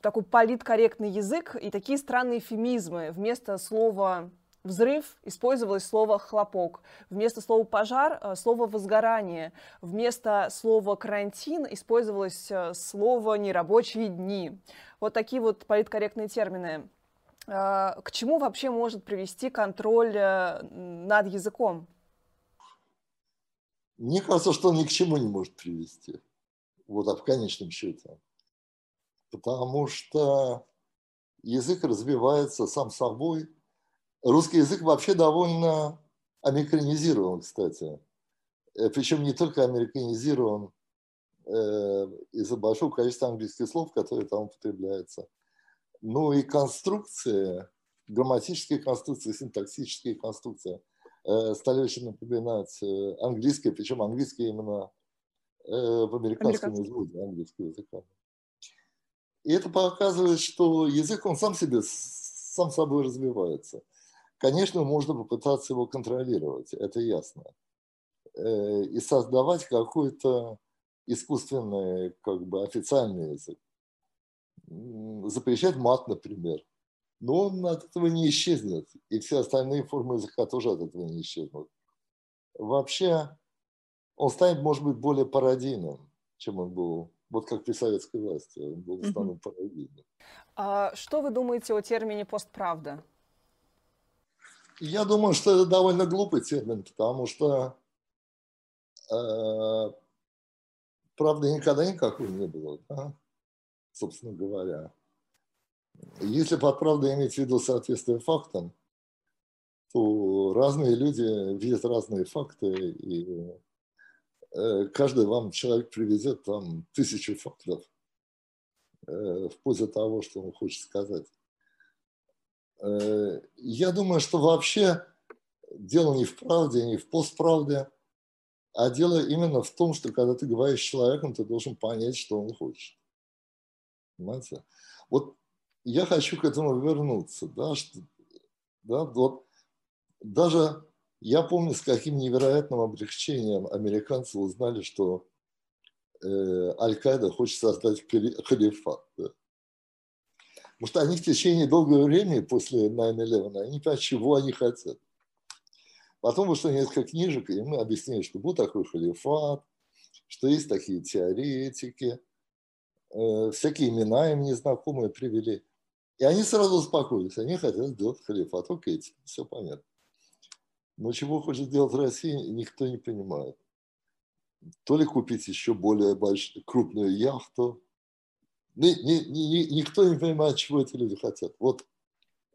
такой политкорректный язык и такие странные эфемизмы. Вместо слова взрыв использовалось слово хлопок, вместо слова пожар э, слово возгорание, вместо слова карантин использовалось э, слово нерабочие дни. Вот такие вот политкорректные термины. Э, к чему вообще может привести контроль над языком? Мне кажется, что он ни к чему не может привести. Вот, а в конечном счете потому что язык развивается сам собой. Русский язык вообще довольно американизирован, кстати. Э, Причем не только американизирован э, из-за большого количества английских слов, которые там употребляются, но и конструкции, грамматические конструкции, синтаксические конструкции э, стали очень напоминать английские, причем английские именно в американском языке, английского языка. И это показывает, что язык, он сам себе, сам собой развивается. Конечно, можно попытаться его контролировать, это ясно. Э, и создавать какой-то искусственный, как бы официальный язык. Запрещать мат, например. Но он от этого не исчезнет. И все остальные формы языка тоже от этого не исчезнут. Вообще, он станет, может быть, более пародийным, чем он был вот как при советской власти, он был станом угу. парадигмой. А что вы думаете о термине «постправда»? Я думаю, что это довольно глупый термин, потому что э, правды никогда никакой не было, да? собственно говоря. Если под правдой иметь в виду соответствие фактам, то разные люди видят разные факты, и каждый вам человек привезет там тысячу фактов э, в пользу того, что он хочет сказать. Э, я думаю, что вообще дело не в правде, не в постправде, а дело именно в том, что когда ты говоришь с человеком, ты должен понять, что он хочет. Понимаете? Вот я хочу к этому вернуться, да, что, да, вот даже я помню, с каким невероятным облегчением американцы узнали, что э, Аль-Каида хочет создать халифат. Да. Потому что они в течение долгого времени после 9-11, они понимают, чего они хотят. Потом вышло несколько книжек, и мы объяснили, что был такой халифат, что есть такие теоретики, э, всякие имена им незнакомые привели. И они сразу успокоились, они хотят сделать халифат. Окей, все понятно. Но чего хочет сделать Россия, никто не понимает. То ли купить еще более большую, крупную яхту. Ни, ни, ни, никто не понимает, чего эти люди хотят. Вот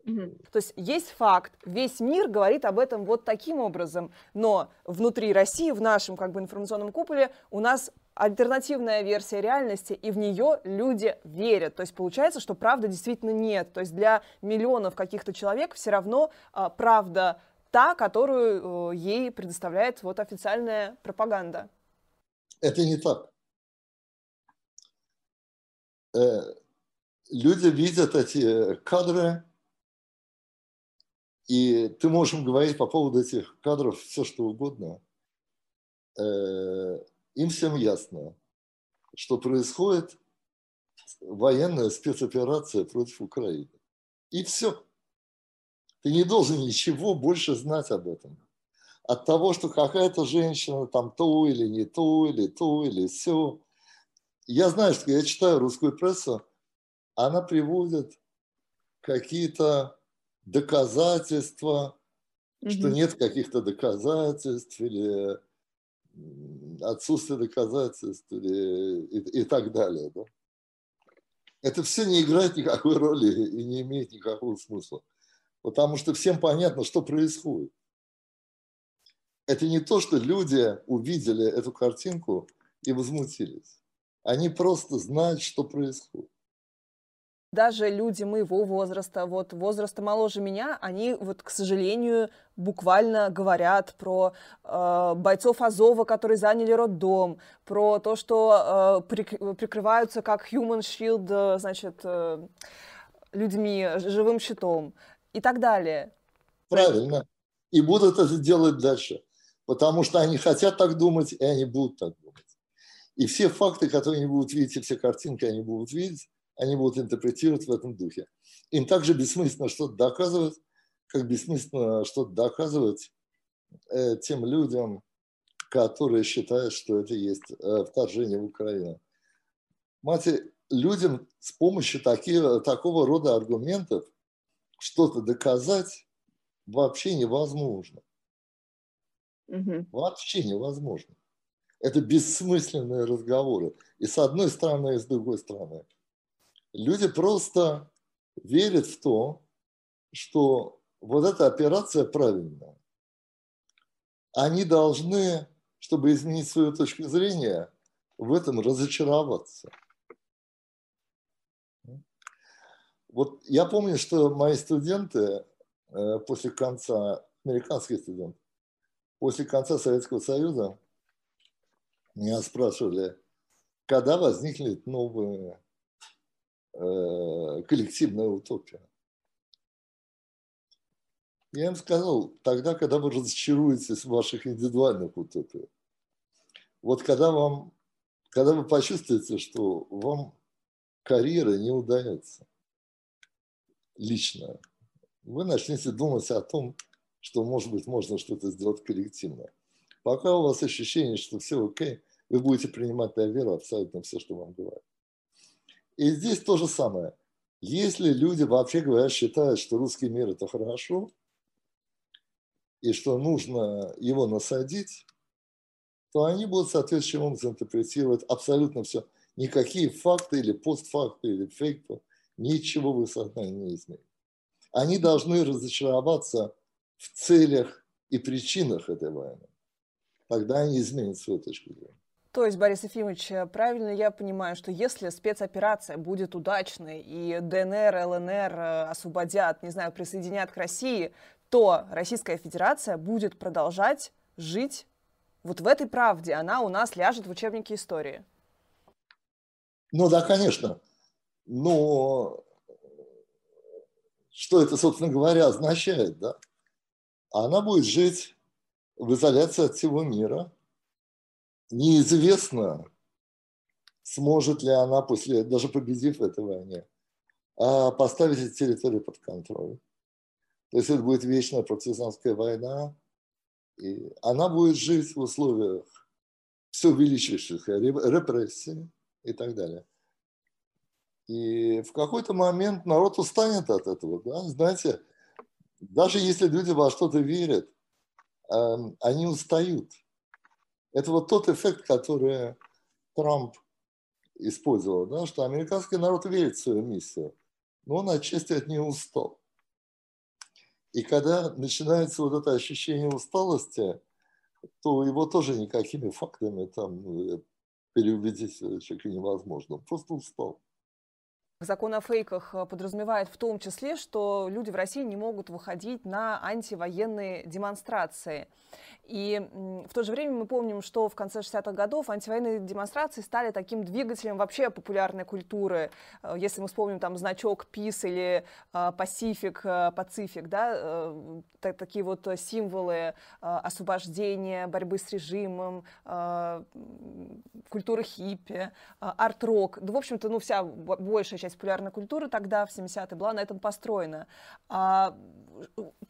то есть есть факт, весь мир говорит об этом вот таким образом, но внутри России, в нашем как бы информационном куполе, у нас альтернативная версия реальности, и в нее люди верят. То есть получается, что правды действительно нет. То есть для миллионов каких-то человек все равно а, правда та, которую э, ей предоставляет вот официальная пропаганда. Это не так. Э, люди видят эти кадры, и ты можешь говорить по поводу этих кадров все, что угодно. Э, им всем ясно, что происходит военная спецоперация против Украины. И все. Ты не должен ничего больше знать об этом. От того, что какая-то женщина там то или не то, или то, или все. Я знаю, что я читаю русскую прессу, она приводит какие-то доказательства, mm-hmm. что нет каких-то доказательств или отсутствие доказательств или, и, и так далее. Да? Это все не играет никакой роли и не имеет никакого смысла потому что всем понятно, что происходит. Это не то, что люди увидели эту картинку и возмутились. Они просто знают, что происходит даже люди моего возраста, вот возраста моложе меня, они вот, к сожалению, буквально говорят про э, бойцов Азова, которые заняли роддом, про то, что э, прикрываются как human shield, э, значит, э, людьми, живым щитом и так далее. Правильно. И будут это делать дальше. Потому что они хотят так думать, и они будут так думать. И все факты, которые они будут видеть, и все картинки они будут видеть, они будут интерпретировать в этом духе. Им также бессмысленно что-то доказывать, как бессмысленно что-то доказывать э, тем людям, которые считают, что это есть э, вторжение в Украину. Мать, людям с помощью такие, такого рода аргументов что-то доказать вообще невозможно. Угу. Вообще невозможно. Это бессмысленные разговоры. И с одной стороны, и с другой стороны. Люди просто верят в то, что вот эта операция правильная. Они должны, чтобы изменить свою точку зрения, в этом разочароваться. Вот я помню, что мои студенты э, после конца, американские студенты, после конца Советского Союза меня спрашивали, когда возникнет новая э, коллективная утопия. Я им сказал, тогда, когда вы разочаруетесь в ваших индивидуальных утопиях. Вот когда вам, когда вы почувствуете, что вам карьера не удается, лично, вы начнете думать о том, что, может быть, можно что-то сделать коллективно. Пока у вас ощущение, что все окей, вы будете принимать на веру абсолютно все, что вам говорят. И здесь то же самое. Если люди, вообще говоря, считают, что русский мир – это хорошо, и что нужно его насадить, то они будут соответствующим образом интерпретировать абсолютно все. Никакие факты или постфакты или фейки – ничего в их сознании не изменит. Они должны разочароваться в целях и причинах этой войны. Тогда они изменят свою точку зрения. То есть, Борис Ефимович, правильно я понимаю, что если спецоперация будет удачной и ДНР, ЛНР э, освободят, не знаю, присоединят к России, то Российская Федерация будет продолжать жить вот в этой правде. Она у нас ляжет в учебнике истории. Ну да, конечно. Но что это, собственно говоря, означает, да? Она будет жить в изоляции от всего мира. Неизвестно, сможет ли она после, даже победив этой войне, а поставить эти территории под контроль. То есть это будет вечная партизанская война, и она будет жить в условиях все увеличивающихся репрессий и так далее. И в какой-то момент народ устанет от этого. Да? Знаете, даже если люди во что-то верят, эм, они устают. Это вот тот эффект, который Трамп использовал, да, что американский народ верит в свою миссию, но он отчасти от нее устал. И когда начинается вот это ощущение усталости, то его тоже никакими фактами там ну, переубедить человека невозможно. Он просто устал. Закон о фейках э, подразумевает в том числе, что люди в России не могут выходить на антивоенные демонстрации. И в то же время мы помним, что в конце 60-х годов антивоенные демонстрации стали таким двигателем вообще популярной культуры. Э, если мы вспомним там значок Peace или Pacific, э, Pacific, да, такие вот символы освобождения, борьбы с режимом, культуры хиппи, арт-рок. Да, в общем-то, ну, вся большая часть популярной культуры тогда, в 70-е, была на этом построена. А,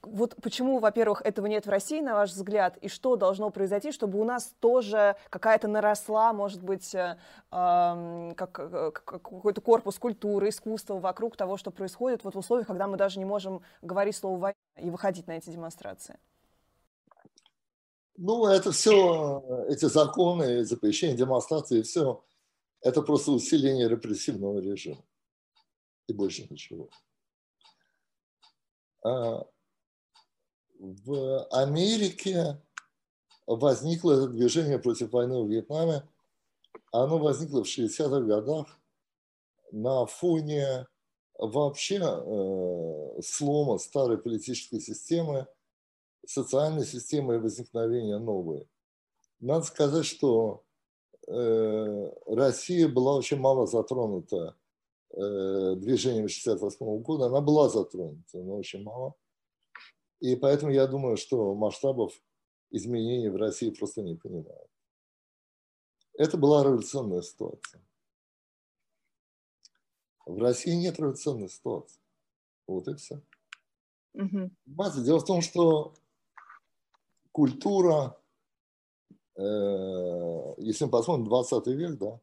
вот почему, во-первых, этого нет в России, на ваш взгляд, и что должно произойти, чтобы у нас тоже какая-то наросла, может быть, э, э, как, какой-то корпус культуры, искусства вокруг того, что происходит вот в условиях, когда мы даже не можем говорить слово «война» и выходить на эти демонстрации? Ну, это все, эти законы, запрещение демонстрации, все, это просто усиление репрессивного режима и больше ничего. А, в Америке возникло это движение против войны в Вьетнаме. Оно возникло в 60-х годах на фоне вообще э, слома старой политической системы, социальной системы и возникновения новой. Надо сказать, что э, Россия была очень мало затронута движением 68 года, она была затронута, но очень мало. И поэтому я думаю, что масштабов изменений в России просто не понимают. Это была революционная ситуация. В России нет революционной ситуации. Вот и все. Угу. Дело в том, что культура, э, если мы посмотрим 20 век, да,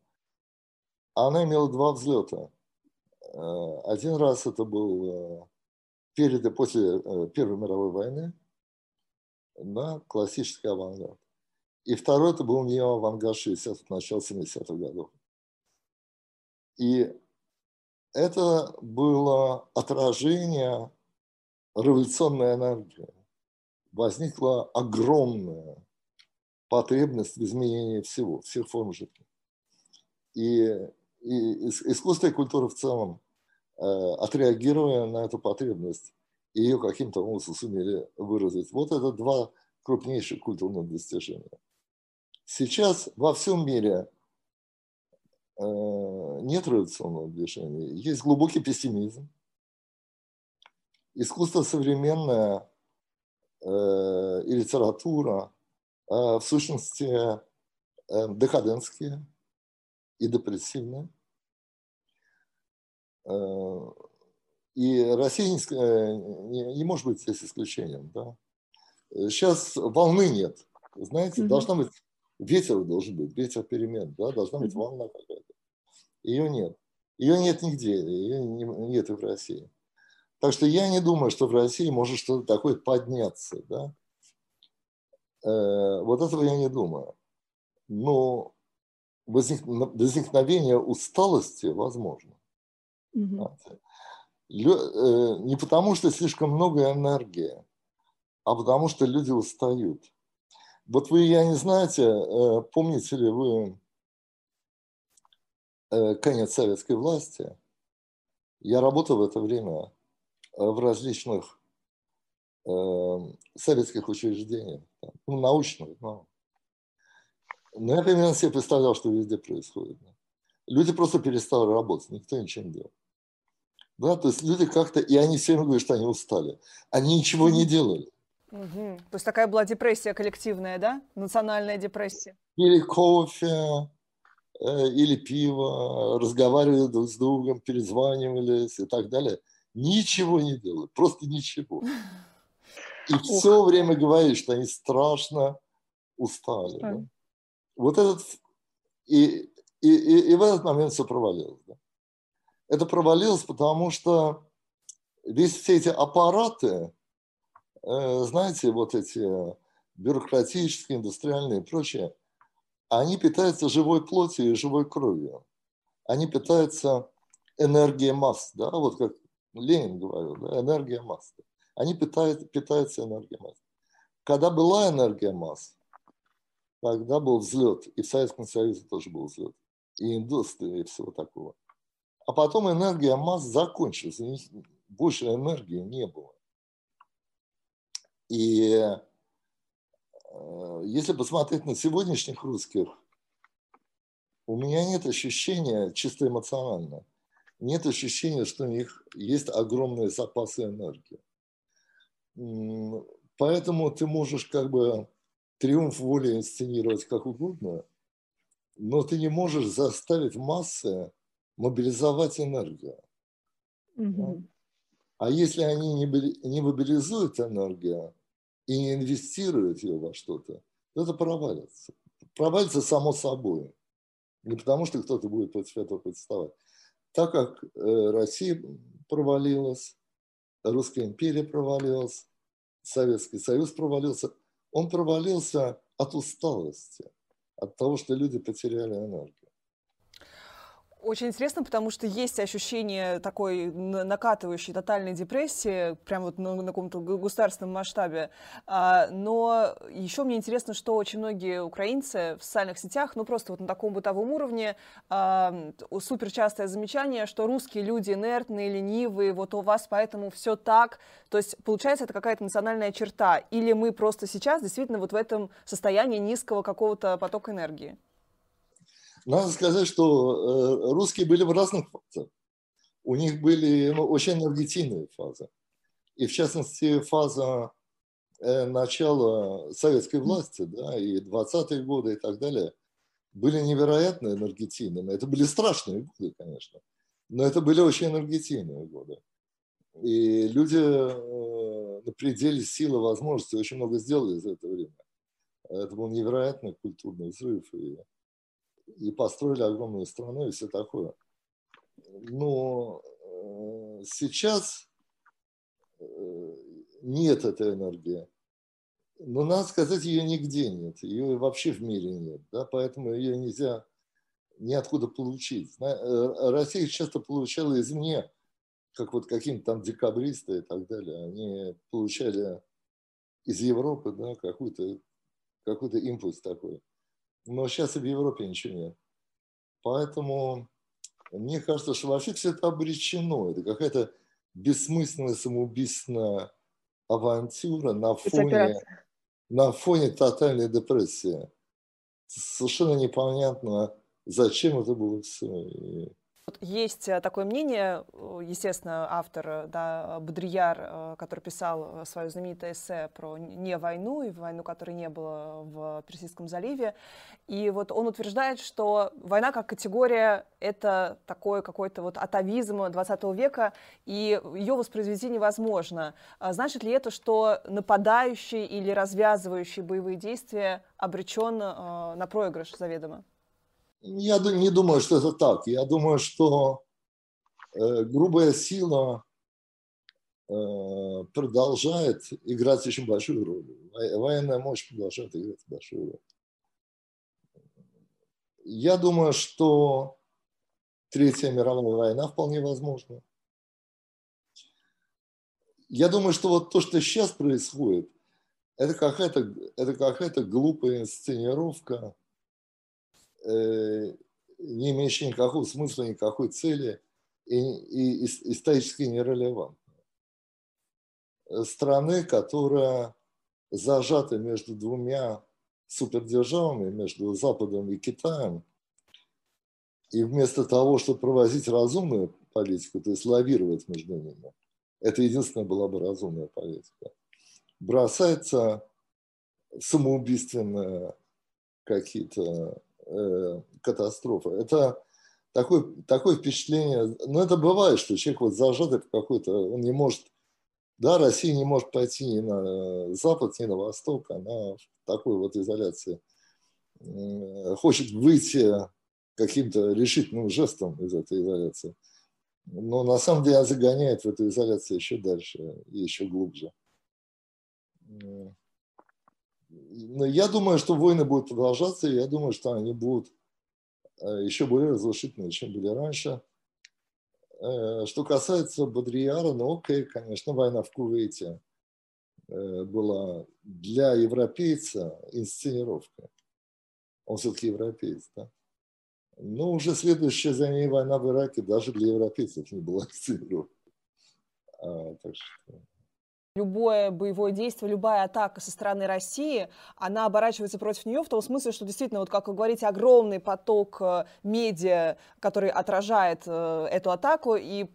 она имела два взлета. Э, один раз это был перед и после э, Первой мировой войны, да, классический авангард. И второй это был неоавангард 60-х, начало 70-х годов. И это было отражение революционной энергии. Возникла огромная потребность в изменении всего, всех форм жизни. И и искусство и культура в целом, э, отреагируя на эту потребность, и ее каким-то образом сумели выразить. Вот это два крупнейших культурных достижения. Сейчас во всем мире э, нет революционного движения, есть глубокий пессимизм. Искусство современное э, и литература в сущности декадентские, и депрессивная. Э, и Россия не, э, не, не может быть здесь исключением. Да? Сейчас волны нет. Знаете, mm-hmm. должна быть ветер должен быть, ветер перемен, да, должна быть волна какая-то. Ее нет. Ее нет нигде, ее нет и в России. Так что я не думаю, что в России может что-то такое подняться. Да? Э, вот этого я не думаю. Но возникновение усталости возможно. Угу. Не потому, что слишком много энергии, а потому, что люди устают. Вот вы, я не знаете, э, помните ли вы э, конец советской власти? Я работал в это время в различных советских учреждениях, ну, научных. Но, но я примерно себе представлял, что везде происходит. Люди просто перестали работать, никто ничего не делал. Да, то есть люди как-то, и они все время говорят, что они устали. Они ничего не делали. Угу. То есть такая была депрессия коллективная, да? Национальная депрессия. Или кофе, э, или пиво, разговаривали друг с другом, перезванивались и так далее. Ничего не делают, просто ничего. И все время говорили, что они страшно устали. Да? Вот этот... И, и, и, и в этот момент все провалилось. Да? Это провалилось, потому что весь все эти аппараты, э, знаете, вот эти бюрократические, индустриальные и прочее, они питаются живой плотью и живой кровью. Они питаются энергией масс, да, вот как Ленин говорил, да, энергия масс. Они питают, питаются энергией масс. Когда была энергия масс, тогда был взлет, и в Советском Союзе тоже был взлет, и индустрия, и всего такого. А потом энергия масс закончилась, больше энергии не было. И э, если посмотреть на сегодняшних русских, у меня нет ощущения, чисто эмоционально, нет ощущения, что у них есть огромные запасы энергии. Поэтому ты можешь как бы триумф воли инсценировать как угодно, но ты не можешь заставить массы мобилизовать энергию. Угу. А если они не, не мобилизуют энергию и не инвестируют ее во что-то, то это провалится. Провалится само собой. Не потому, что кто-то будет против этого представать. Так как э, Россия провалилась, Русская империя провалилась, Советский Союз провалился, он провалился от усталости, от того, что люди потеряли энергию. Очень интересно, потому что есть ощущение такой накатывающей тотальной депрессии, прямо вот на, на каком-то государственном масштабе. А, но еще мне интересно, что очень многие украинцы в социальных сетях, ну просто вот на таком бытовом уровне, а, супер частое замечание, что русские люди инертные, ленивые, вот у вас поэтому все так. То есть получается это какая-то национальная черта. Или мы просто сейчас действительно вот в этом состоянии низкого какого-то потока энергии? Надо сказать, что э, русские были в разных фазах. У них были ну, очень энергетичные фазы. И в частности фаза э, начала советской власти, да, и 20-е годы и так далее, были невероятно энергетичными. Это были страшные годы, конечно, но это были очень энергетичные годы. И люди э, на пределе силы, возможностей очень много сделали за это время. Это был невероятный культурный взрыв. И и построили огромную страну и все такое. Но э, сейчас э, нет этой энергии. Но надо сказать, ее нигде нет, ее вообще в мире нет, да, поэтому ее нельзя ниоткуда получить. Э, Россия часто получала извне, как вот какие-то там декабристы и так далее, они получали из Европы да, какой-то какой импульс такой. Но сейчас и в Европе ничего нет. Поэтому мне кажется, что вообще все это обречено. Это какая-то бессмысленная самоубийственная авантюра на фоне, на фоне тотальной депрессии. Совершенно непонятно, зачем это было все. И есть э, такое мнение, э, естественно, автор э, да, Бодрияр, который писал свое знаменитое эссе про не войну и войну, которой не было в Персидском заливе. И вот он утверждает, что война как категория — это такой какой-то вот атовизм 20 века, и ее воспроизвести невозможно. А значит ли это, что нападающий или развязывающий боевые действия обречен на проигрыш заведомо? Я не думаю, что это так. Я думаю, что э, грубая сила э, продолжает играть очень большую роль. Военная мощь продолжает играть большую роль. Я думаю, что Третья мировая война вполне возможна. Я думаю, что вот то, что сейчас происходит, это какая-то это какая-то глупая инсценировка не имеющие никакого смысла, никакой цели и, и, и исторически нерелевантно. страны, которая зажата между двумя супердержавами, между Западом и Китаем, и вместо того, чтобы проводить разумную политику, то есть лавировать между ними, это единственная была бы разумная политика, бросается самоубийственные какие-то э, катастрофы. Это такое, такое впечатление, ну это бывает, что человек вот зажатый какой-то, он не может, да, Россия не может пойти ни на запад, ни на восток, она в такой вот изоляции хочет выйти каким-то решительным жестом из этой изоляции. Но на самом деле загоняет в эту изоляцию еще дальше и еще глубже. Но я думаю, что войны будут продолжаться, и я думаю, что они будут Э, еще более разрушительные, чем были раньше. Э, что касается Бодрияра, ну окей, конечно, война в Кувейте э, была для европейца инсценировкой. Он все-таки европеец, да? Но уже следующая за ней война в Ираке даже для европейцев не была инсценировкой. А, так что любое боевое действие, любая атака со стороны России, она оборачивается против нее в том смысле, что действительно, вот как вы говорите, огромный поток э, медиа, который отражает э, эту атаку, и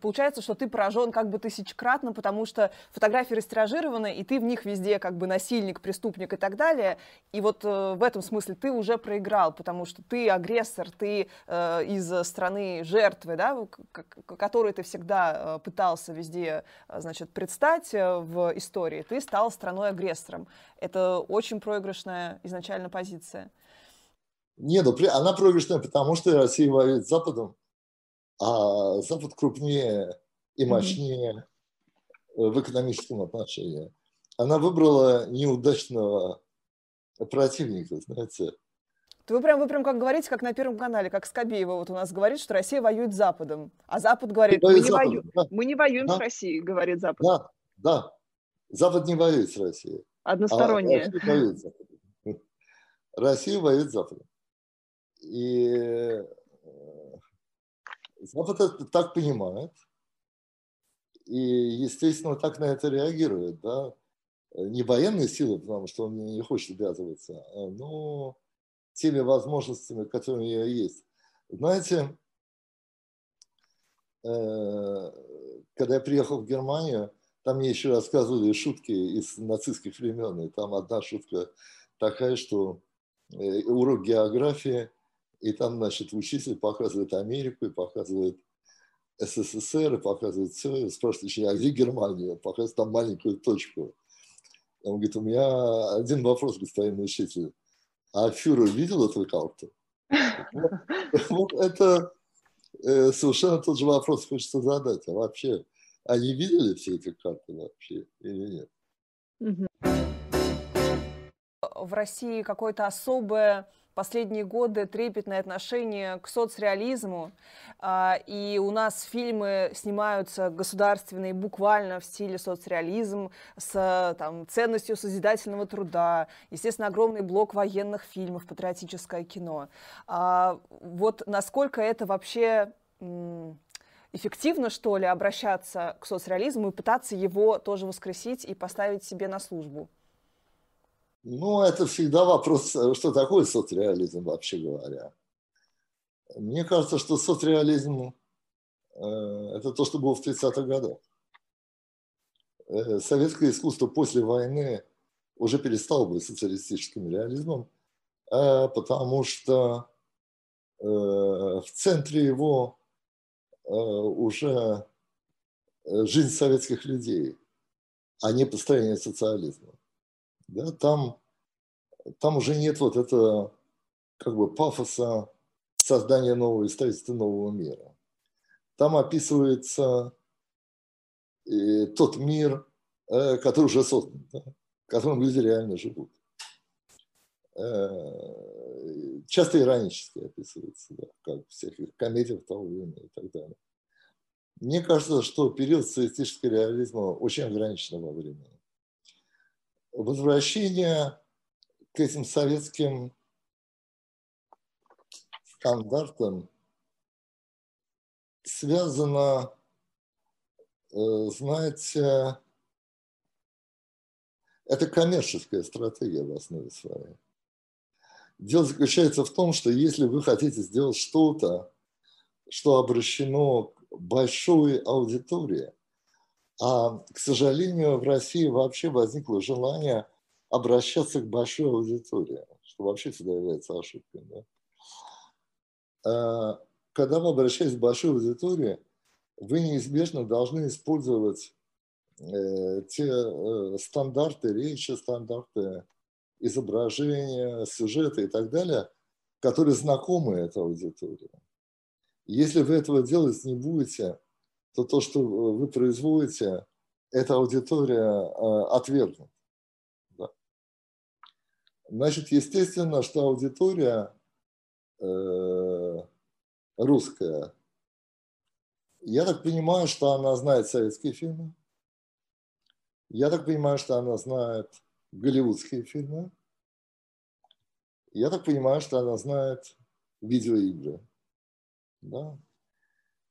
получается, что ты поражен как бы тысячекратно, потому что фотографии растиражированы, и ты в них везде как бы насильник, преступник и так далее, и вот э, в этом смысле ты уже проиграл, потому что ты агрессор, ты из страны жертвы, да, которую ты всегда пытался везде, значит, предстать, Э, в истории, ты стал страной-агрессором. Это очень проигрышная изначально позиция. Нет, ну, она проигрышная, потому что Россия воюет с Западом, а Запад крупнее и мощнее mm-hmm. в экономическом отношении. Она выбрала неудачного противника, знаете. Вы прям, вы прям как говорите, как на Первом канале, как Скобеева вот у нас говорит, что Россия воюет с Западом. А Запад говорит, мы не, вою... да. мы не воюем да. с Россией, говорит Запад. Да, да, Запад не воюет с Россией. Одностороннее. А Россия воюет с Западом. Россия воюет с Западом. И э, Запад это так понимает. И, естественно, так на это реагирует. Да? Не военные силы, потому что он не хочет ввязываться, а, но теми возможностями, которые у нее есть. Знаете, э, когда я приехал в Германию, там мне еще рассказывали шутки из нацистских времен. И там одна шутка такая, что э, урок географии, и там, значит, учитель показывает Америку, и показывает СССР, и показывает все, и спрашивает а где Германия? Показывает там маленькую точку. Он говорит, у меня один вопрос, господин учитель. А фюрер видел эту карту? Вот это э, совершенно тот же вопрос хочется задать. А вообще, они видели все эти карты вообще или нет? В России какое-то особое последние годы трепетное отношение к соцреализму, а, и у нас фильмы снимаются государственные буквально в стиле соцреализм с там, ценностью созидательного труда, естественно, огромный блок военных фильмов, патриотическое кино. А, вот насколько это вообще эффективно, что ли, обращаться к соцреализму и пытаться его тоже воскресить и поставить себе на службу? Ну, это всегда вопрос, что такое соцреализм, вообще говоря. Мне кажется, что соцреализм э, – это то, что было в 30-х годах. Э, советское искусство после войны уже перестало быть социалистическим реализмом, э, потому что в центре его Э, уже э, жизнь советских людей, а не построение социализма. Да, там, там уже нет вот этого как бы пафоса создания нового строительства нового мира. Там описывается и тот мир, э, который уже создан, да, в котором люди реально живут. Часто иронически описывается, да, как всех комедиях того времени и так далее. Мне кажется, что период социалистического реализма очень ограничен во времени. Возвращение к этим советским стандартам связано, э, знаете, Это коммерческая стратегия в основе своей. Дело заключается в том, что если вы хотите сделать что-то, что обращено к большой аудитории, а, к сожалению, в России вообще возникло желание обращаться к большой аудитории, что вообще всегда является ошибкой. Да? А, когда вы обращаетесь к большой аудитории, вы неизбежно должны использовать э, те э, стандарты речи, стандарты изображения, сюжета и так далее, которые знакомы этой аудитории. Если вы этого делать не будете, то то, что вы производите, эта аудитория э, отвергнет. Да. Значит, естественно, что аудитория э, русская, я так понимаю, что она знает советские фильмы. Я так понимаю, что она знает голливудские фильмы. Я так понимаю, что она знает видеоигры. Да?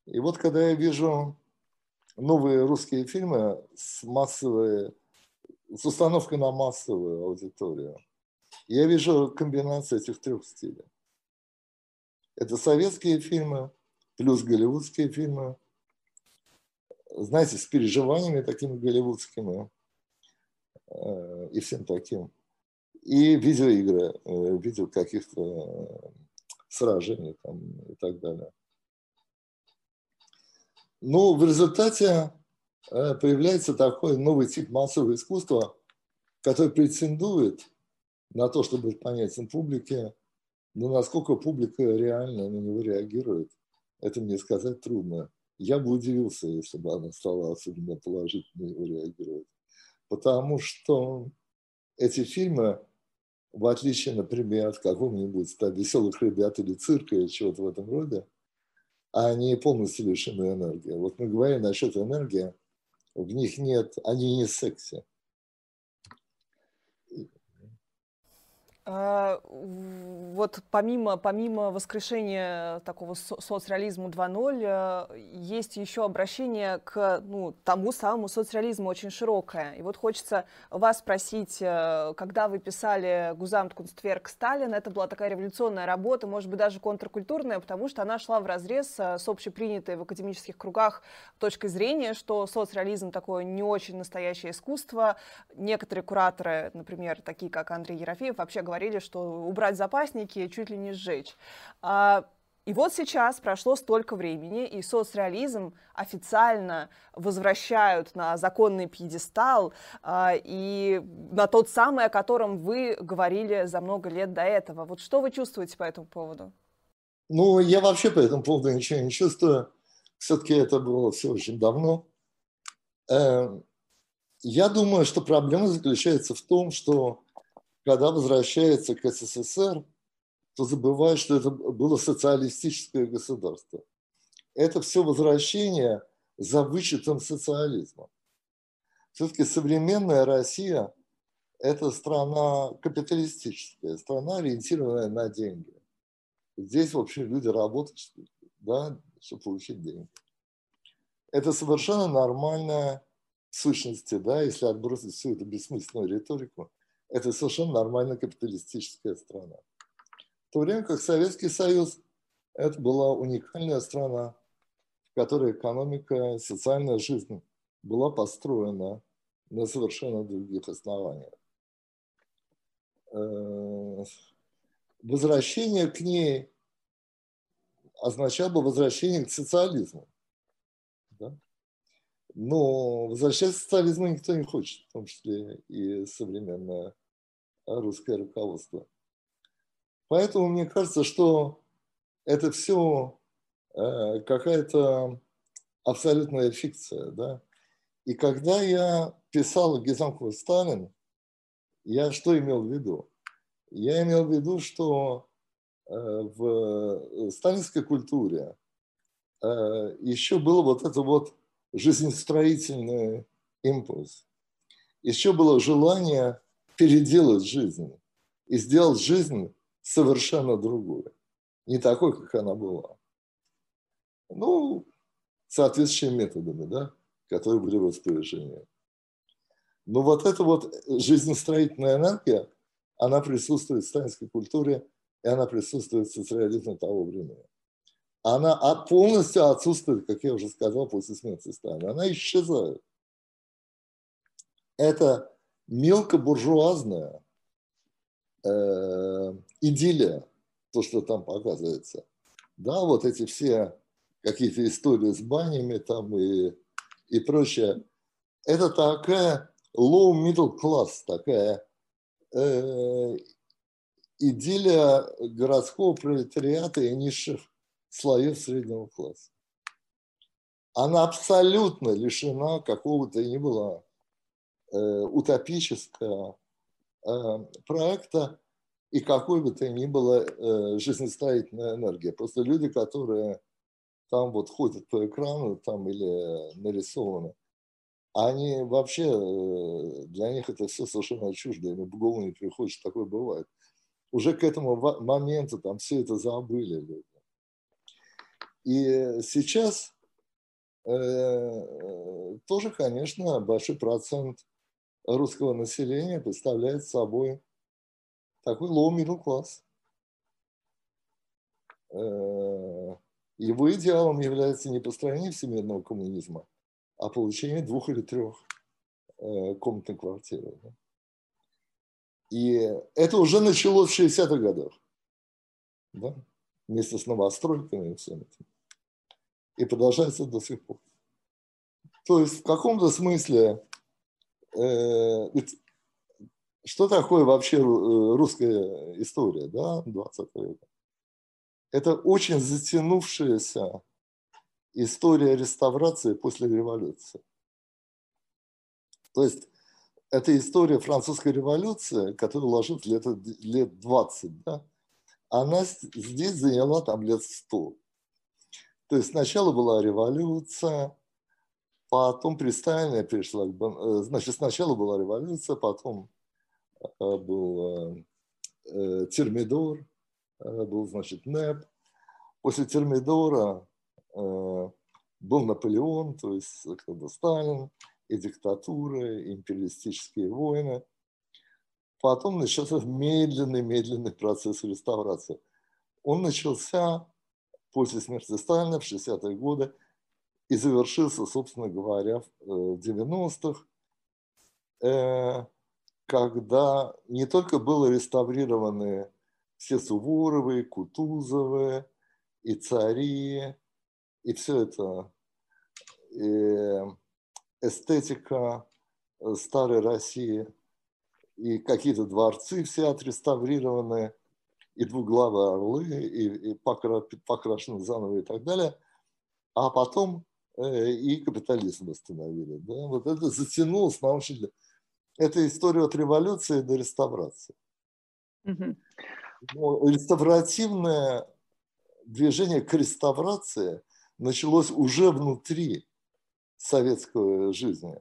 И вот когда я вижу новые русские фильмы с массовой, с установкой на массовую аудиторию, я вижу комбинацию этих трех стилей. Это советские фильмы, плюс голливудские фильмы, знаете, с переживаниями такими голливудскими и всем таким. И видеоигры, э, видео каких-то э, сражений там, и так далее. Но в результате э, появляется такой новый тип массового искусства, который претендует на то, чтобы быть понятен публике, но насколько публика реально на него реагирует, это мне сказать трудно. Я бы удивился, если бы она стала особенно положительно на него реагировать. Потому что эти фильмы, в отличие, например, от какого-нибудь «Веселых ребят» или «Цирка» или чего-то в этом роде, они полностью лишены энергии. Вот мы говорим насчет энергии, в них нет, они не секси. Вот помимо, помимо воскрешения такого соцреализма 2.0, э, есть еще обращение к ну, тому самому соцреализму очень широкое. И вот хочется вас спросить, э, когда вы писали «Гузамт Кунстверк Сталин», это была такая революционная работа, может быть, даже контркультурная, потому что она шла в разрез с общепринятой в академических кругах точкой зрения, что соцреализм такое не очень настоящее искусство. Некоторые кураторы, например, такие как Андрей Ерофеев, вообще говорили, что убрать запасники чуть ли не сжечь. А, и вот сейчас прошло столько времени, и соцреализм официально возвращают на законный пьедестал а, и на тот самый, о котором вы говорили за много лет до этого. Вот что вы чувствуете по этому поводу? Ну, я вообще по этому поводу ничего не чувствую. Все-таки это было все очень давно. Эм, я думаю, что проблема заключается в том, что когда возвращается к СССР, то забывает, что это было социалистическое государство. Это все возвращение за вычетом социализма. Все-таки современная Россия – это страна капиталистическая, страна, ориентированная на деньги. Здесь, в общем, люди работают, да, чтобы получить деньги. Это совершенно нормальная сущности, да, если отбросить всю эту бессмысленную риторику, это совершенно нормальная капиталистическая страна. В то время как Советский Союз – это была уникальная страна, в которой экономика, социальная жизнь была построена на совершенно других основаниях. Э, возвращение к ней означало бы возвращение к социализму. Да? Но возвращаться к социализму никто не хочет, в том числе и современная русское руководство. Поэтому мне кажется, что это все э, какая-то абсолютная фикция. Да? И когда я писал Гизамку Сталин, я что имел в виду? Я имел в виду, что э, в сталинской культуре э, еще был вот это вот жизнестроительный импульс. Еще было желание переделать жизнь и сделать жизнь совершенно другой, не такой, как она была. Ну, соответствующими методами, да, которые были в распоряжении. Но вот эта вот жизнестроительная энергия, она присутствует в сталинской культуре, и она присутствует в социализме того времени. Она полностью отсутствует, как я уже сказал, после смерти Сталина. Она исчезает. Это мелкобуржуазная э, идиллия, то, что там показывается. Да, вот эти все какие-то истории с банями там и, и прочее. Это такая low middle class, такая э, идиллия городского пролетариата и низших слоев среднего класса. Она абсолютно лишена какого-то ни было э, утопического э, проекта и какой бы то ни было э, жизнестроительная энергия. Просто люди, которые там вот ходят по экрану там или нарисованы, они вообще, э, для них это все совершенно чуждо, им в голову не приходит, что такое бывает. Уже к этому моменту там все это забыли люди. И сейчас э, тоже, конечно, большой процент русского населения представляет собой такой low middle class. Его идеалом является не построение всемирного коммунизма, а получение двух или трех э, комнатной квартиры. И это уже началось в 60-х годах, да? вместе с новостройками и всем этим. И продолжается до сих пор. То есть в каком-то смысле, что такое вообще э, русская история да, 20 века? Это очень затянувшаяся история реставрации после революции. То есть это история французской революции, которая ложится лет, лет 20, да? она здесь заняла там лет 100. То есть сначала была революция, потом при Сталине пришла, э, значит, сначала была революция, потом э, был э, Термидор, был, значит, НЭП. После Термидора был Наполеон, то есть как бы Сталин, и диктатуры, и империалистические войны. Потом начался медленный-медленный процесс реставрации. Он начался после смерти Сталина в 60-е годы и завершился, собственно говоря, в 90-х, э, э, когда не только были реставрированы все Суворовы, Кутузовы и цари, и все это и эстетика э, старой России, и какие-то дворцы все отреставрированы, и двуглавые орлы, и, и покра, покрашены заново и так далее. А потом э, и капитализм восстановили. Да? Вот это затянулось на очень... Это история от революции до реставрации. Но реставративное движение к реставрации началось уже внутри советской жизни.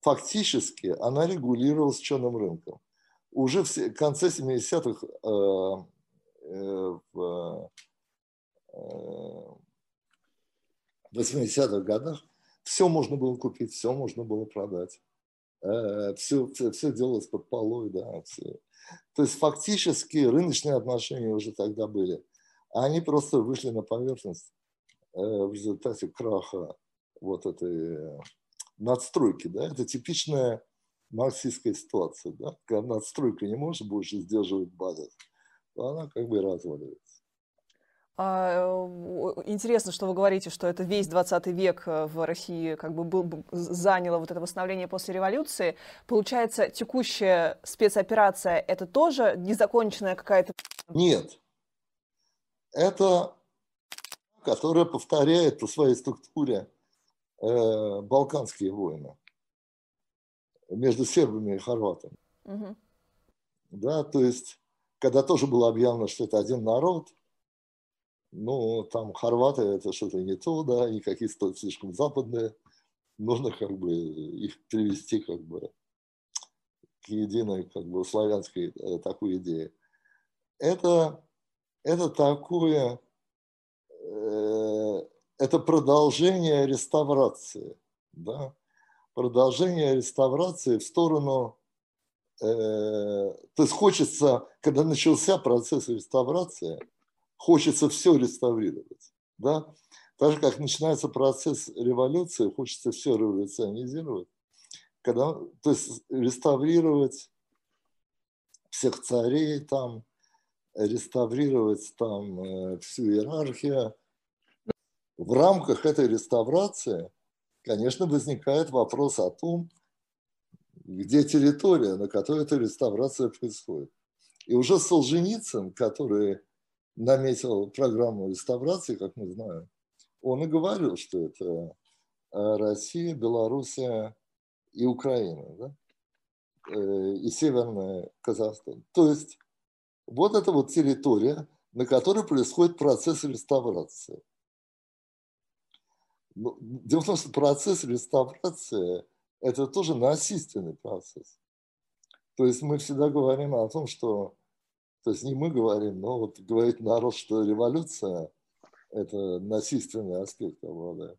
Фактически она регулировалась черным рынком. Уже в конце 70-х, э, э, в 80-х э, годах все можно было купить, все можно было продать. Все, все, все делалось под полой, да. Все. То есть фактически рыночные отношения уже тогда были. А они просто вышли на поверхность Э, в результате краха вот этой э, надстройки. Да? Это типичная марксистская ситуация. Да? Когда надстройка не может больше сдерживать базис, то она как бы разваливается. А, интересно, что вы говорите, что это весь 20 век э, в России как бы был, заняло вот это восстановление после революции. Получается, текущая спецоперация – это тоже незаконченная какая-то… Нет. Это которая повторяет по своей структуре э, балканские войны между сербами и хорватами. Угу. Да, то есть, когда тоже было объявлено, что это один народ, ну, там хорваты это что-то не то, да, и какие-то слишком западные, нужно как бы их привести как бы к единой как бы славянской э, такой идее. Это, это такое Э, это продолжение реставрации. Да? продолжение реставрации в сторону, э, то есть хочется, когда начался процесс реставрации, хочется все реставрировать, да, так же, как начинается процесс революции, хочется все революционизировать, когда, то есть реставрировать всех царей там, реставрировать там э, всю иерархию. В рамках этой реставрации, конечно, возникает вопрос о том, где территория, на которой эта реставрация происходит. И уже Солженицын, который наметил программу реставрации, как мы знаем, он и говорил, что это э, Россия, Белоруссия и Украина, да? Э, и Северная Казахстан. То есть вот это вот территория, на которой происходит процесс реставрации. Дело в том, что процесс реставрации – это тоже насильственный процесс. То есть мы всегда говорим о том, что, то есть не мы говорим, но вот говорит народ, что революция – это насильственный аспект обладает.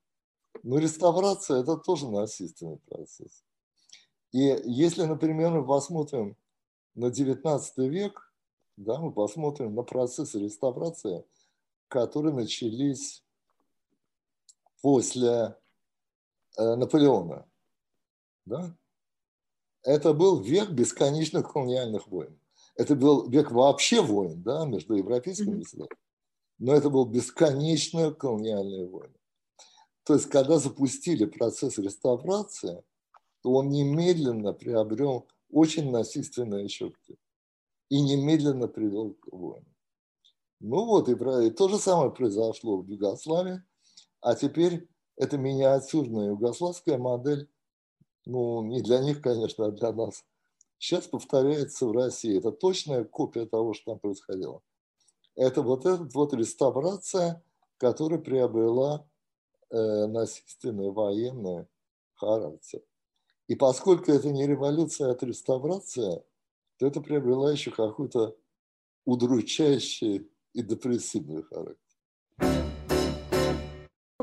Но реставрация – это тоже насильственный процесс. И если, например, мы посмотрим на XIX век, да, мы посмотрим на процессы реставрации, которые начались после э, Наполеона. Да? Это был век бесконечных колониальных войн. Это был век вообще войн да, между европейскими государствами. Но это был бесконечные колониальные войны. То есть, когда запустили процесс реставрации, то он немедленно приобрел очень насильственные черты и немедленно привел к войне. Ну вот, и, и то же самое произошло в Югославии, а теперь эта миниатюрная югославская модель, ну, не для них, конечно, а для нас, сейчас повторяется в России. Это точная копия того, что там происходило. Это вот эта вот реставрация, которая приобрела э, насильственный военный характер. И поскольку это не революция, а это реставрация – то это приобрело еще какой-то удручающий и депрессивный характер.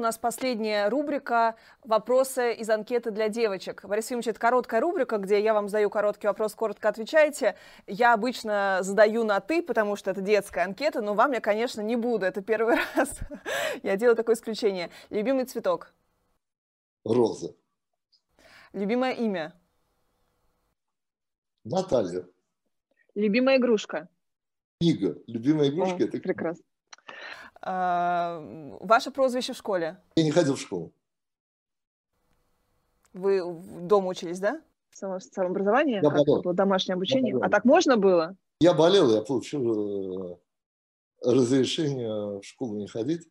У нас последняя рубрика «Вопросы из анкеты для девочек». Борис Ефимович, это короткая рубрика, где я вам задаю короткий вопрос, коротко отвечаете. Я обычно задаю на «ты», потому что это детская анкета, но вам я, конечно, не буду. Это первый раз. я делаю такое исключение. Любимый цветок? Роза. Любимое имя? Наталья. Любимая игрушка? Книга. Любимая игрушка О, – это Прекрасно. А, ваше прозвище в школе? Я не ходил в школу. Вы дома учились, да? Само, самообразование? Я болел. Было домашнее обучение? А так можно было? Я болел, я получил э, разрешение в школу не ходить.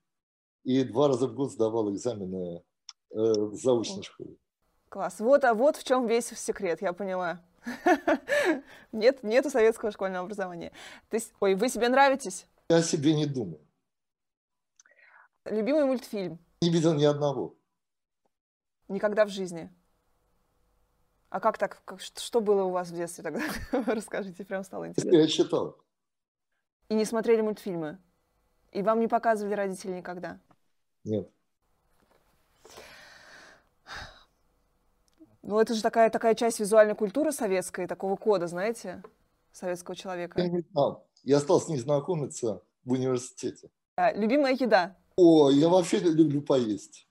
И два раза в год сдавал экзамены э, в заочной школе. Класс. Вот, а вот в чем весь секрет, я поняла. Нет, нету советского школьного образования. То есть, ой, вы себе нравитесь? Я себе не думаю. Любимый мультфильм? Не видел ни одного. Никогда в жизни? А как так? Как, что было у вас в детстве тогда? Расскажите, прям стало интересно. Я читал. И не смотрели мультфильмы? И вам не показывали родители никогда? Нет. Ну, это же такая, такая часть визуальной культуры советской, такого кода, знаете, советского человека. Я не знал. Я стал с ней знакомиться в университете. А, любимая еда? О, я вообще люблю поесть.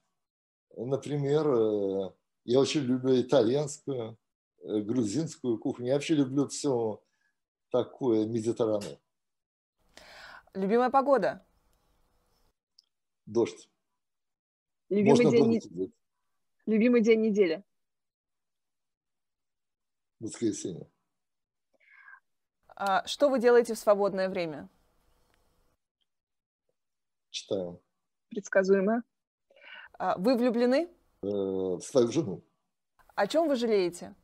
Например, э, я очень люблю итальянскую, э, грузинскую кухню. Я вообще люблю все такое медiterranean. Любимая погода? Дождь. Любимый день, не... Любимый день недели? воскресенье. А что вы делаете в свободное время? Читаю. Предсказуемо. А вы влюблены? Э, в свою жену. О чем вы жалеете?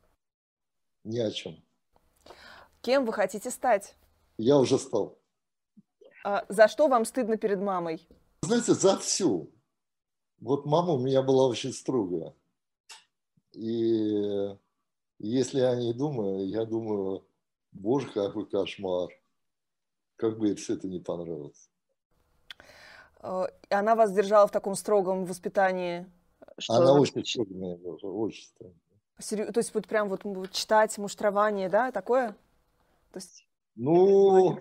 Ни о чем. Кем вы хотите стать? Я уже стал. А за что вам стыдно перед мамой? Знаете, за всю. Вот мама у меня была очень строгая. И если я не думаю, я думаю, боже, какой кошмар. Как бы ей все это не понравилось. Э, она вас держала в таком строгом воспитании? Что Она очень строгая, очень строгая. То есть вот прям вот читать муштрование, да, такое? То есть... Ну,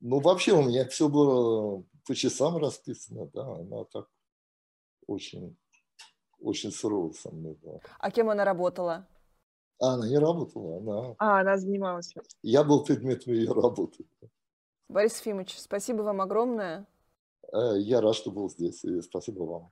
ну, вообще у меня все было по часам расписано, да, она так очень, очень сурово со мной была. А кем она работала? А, она не работала, она... А, она занималась. Я был предметом ее работы. Борис Ефимович, спасибо вам огромное. Э, я рад, что был здесь, и спасибо вам.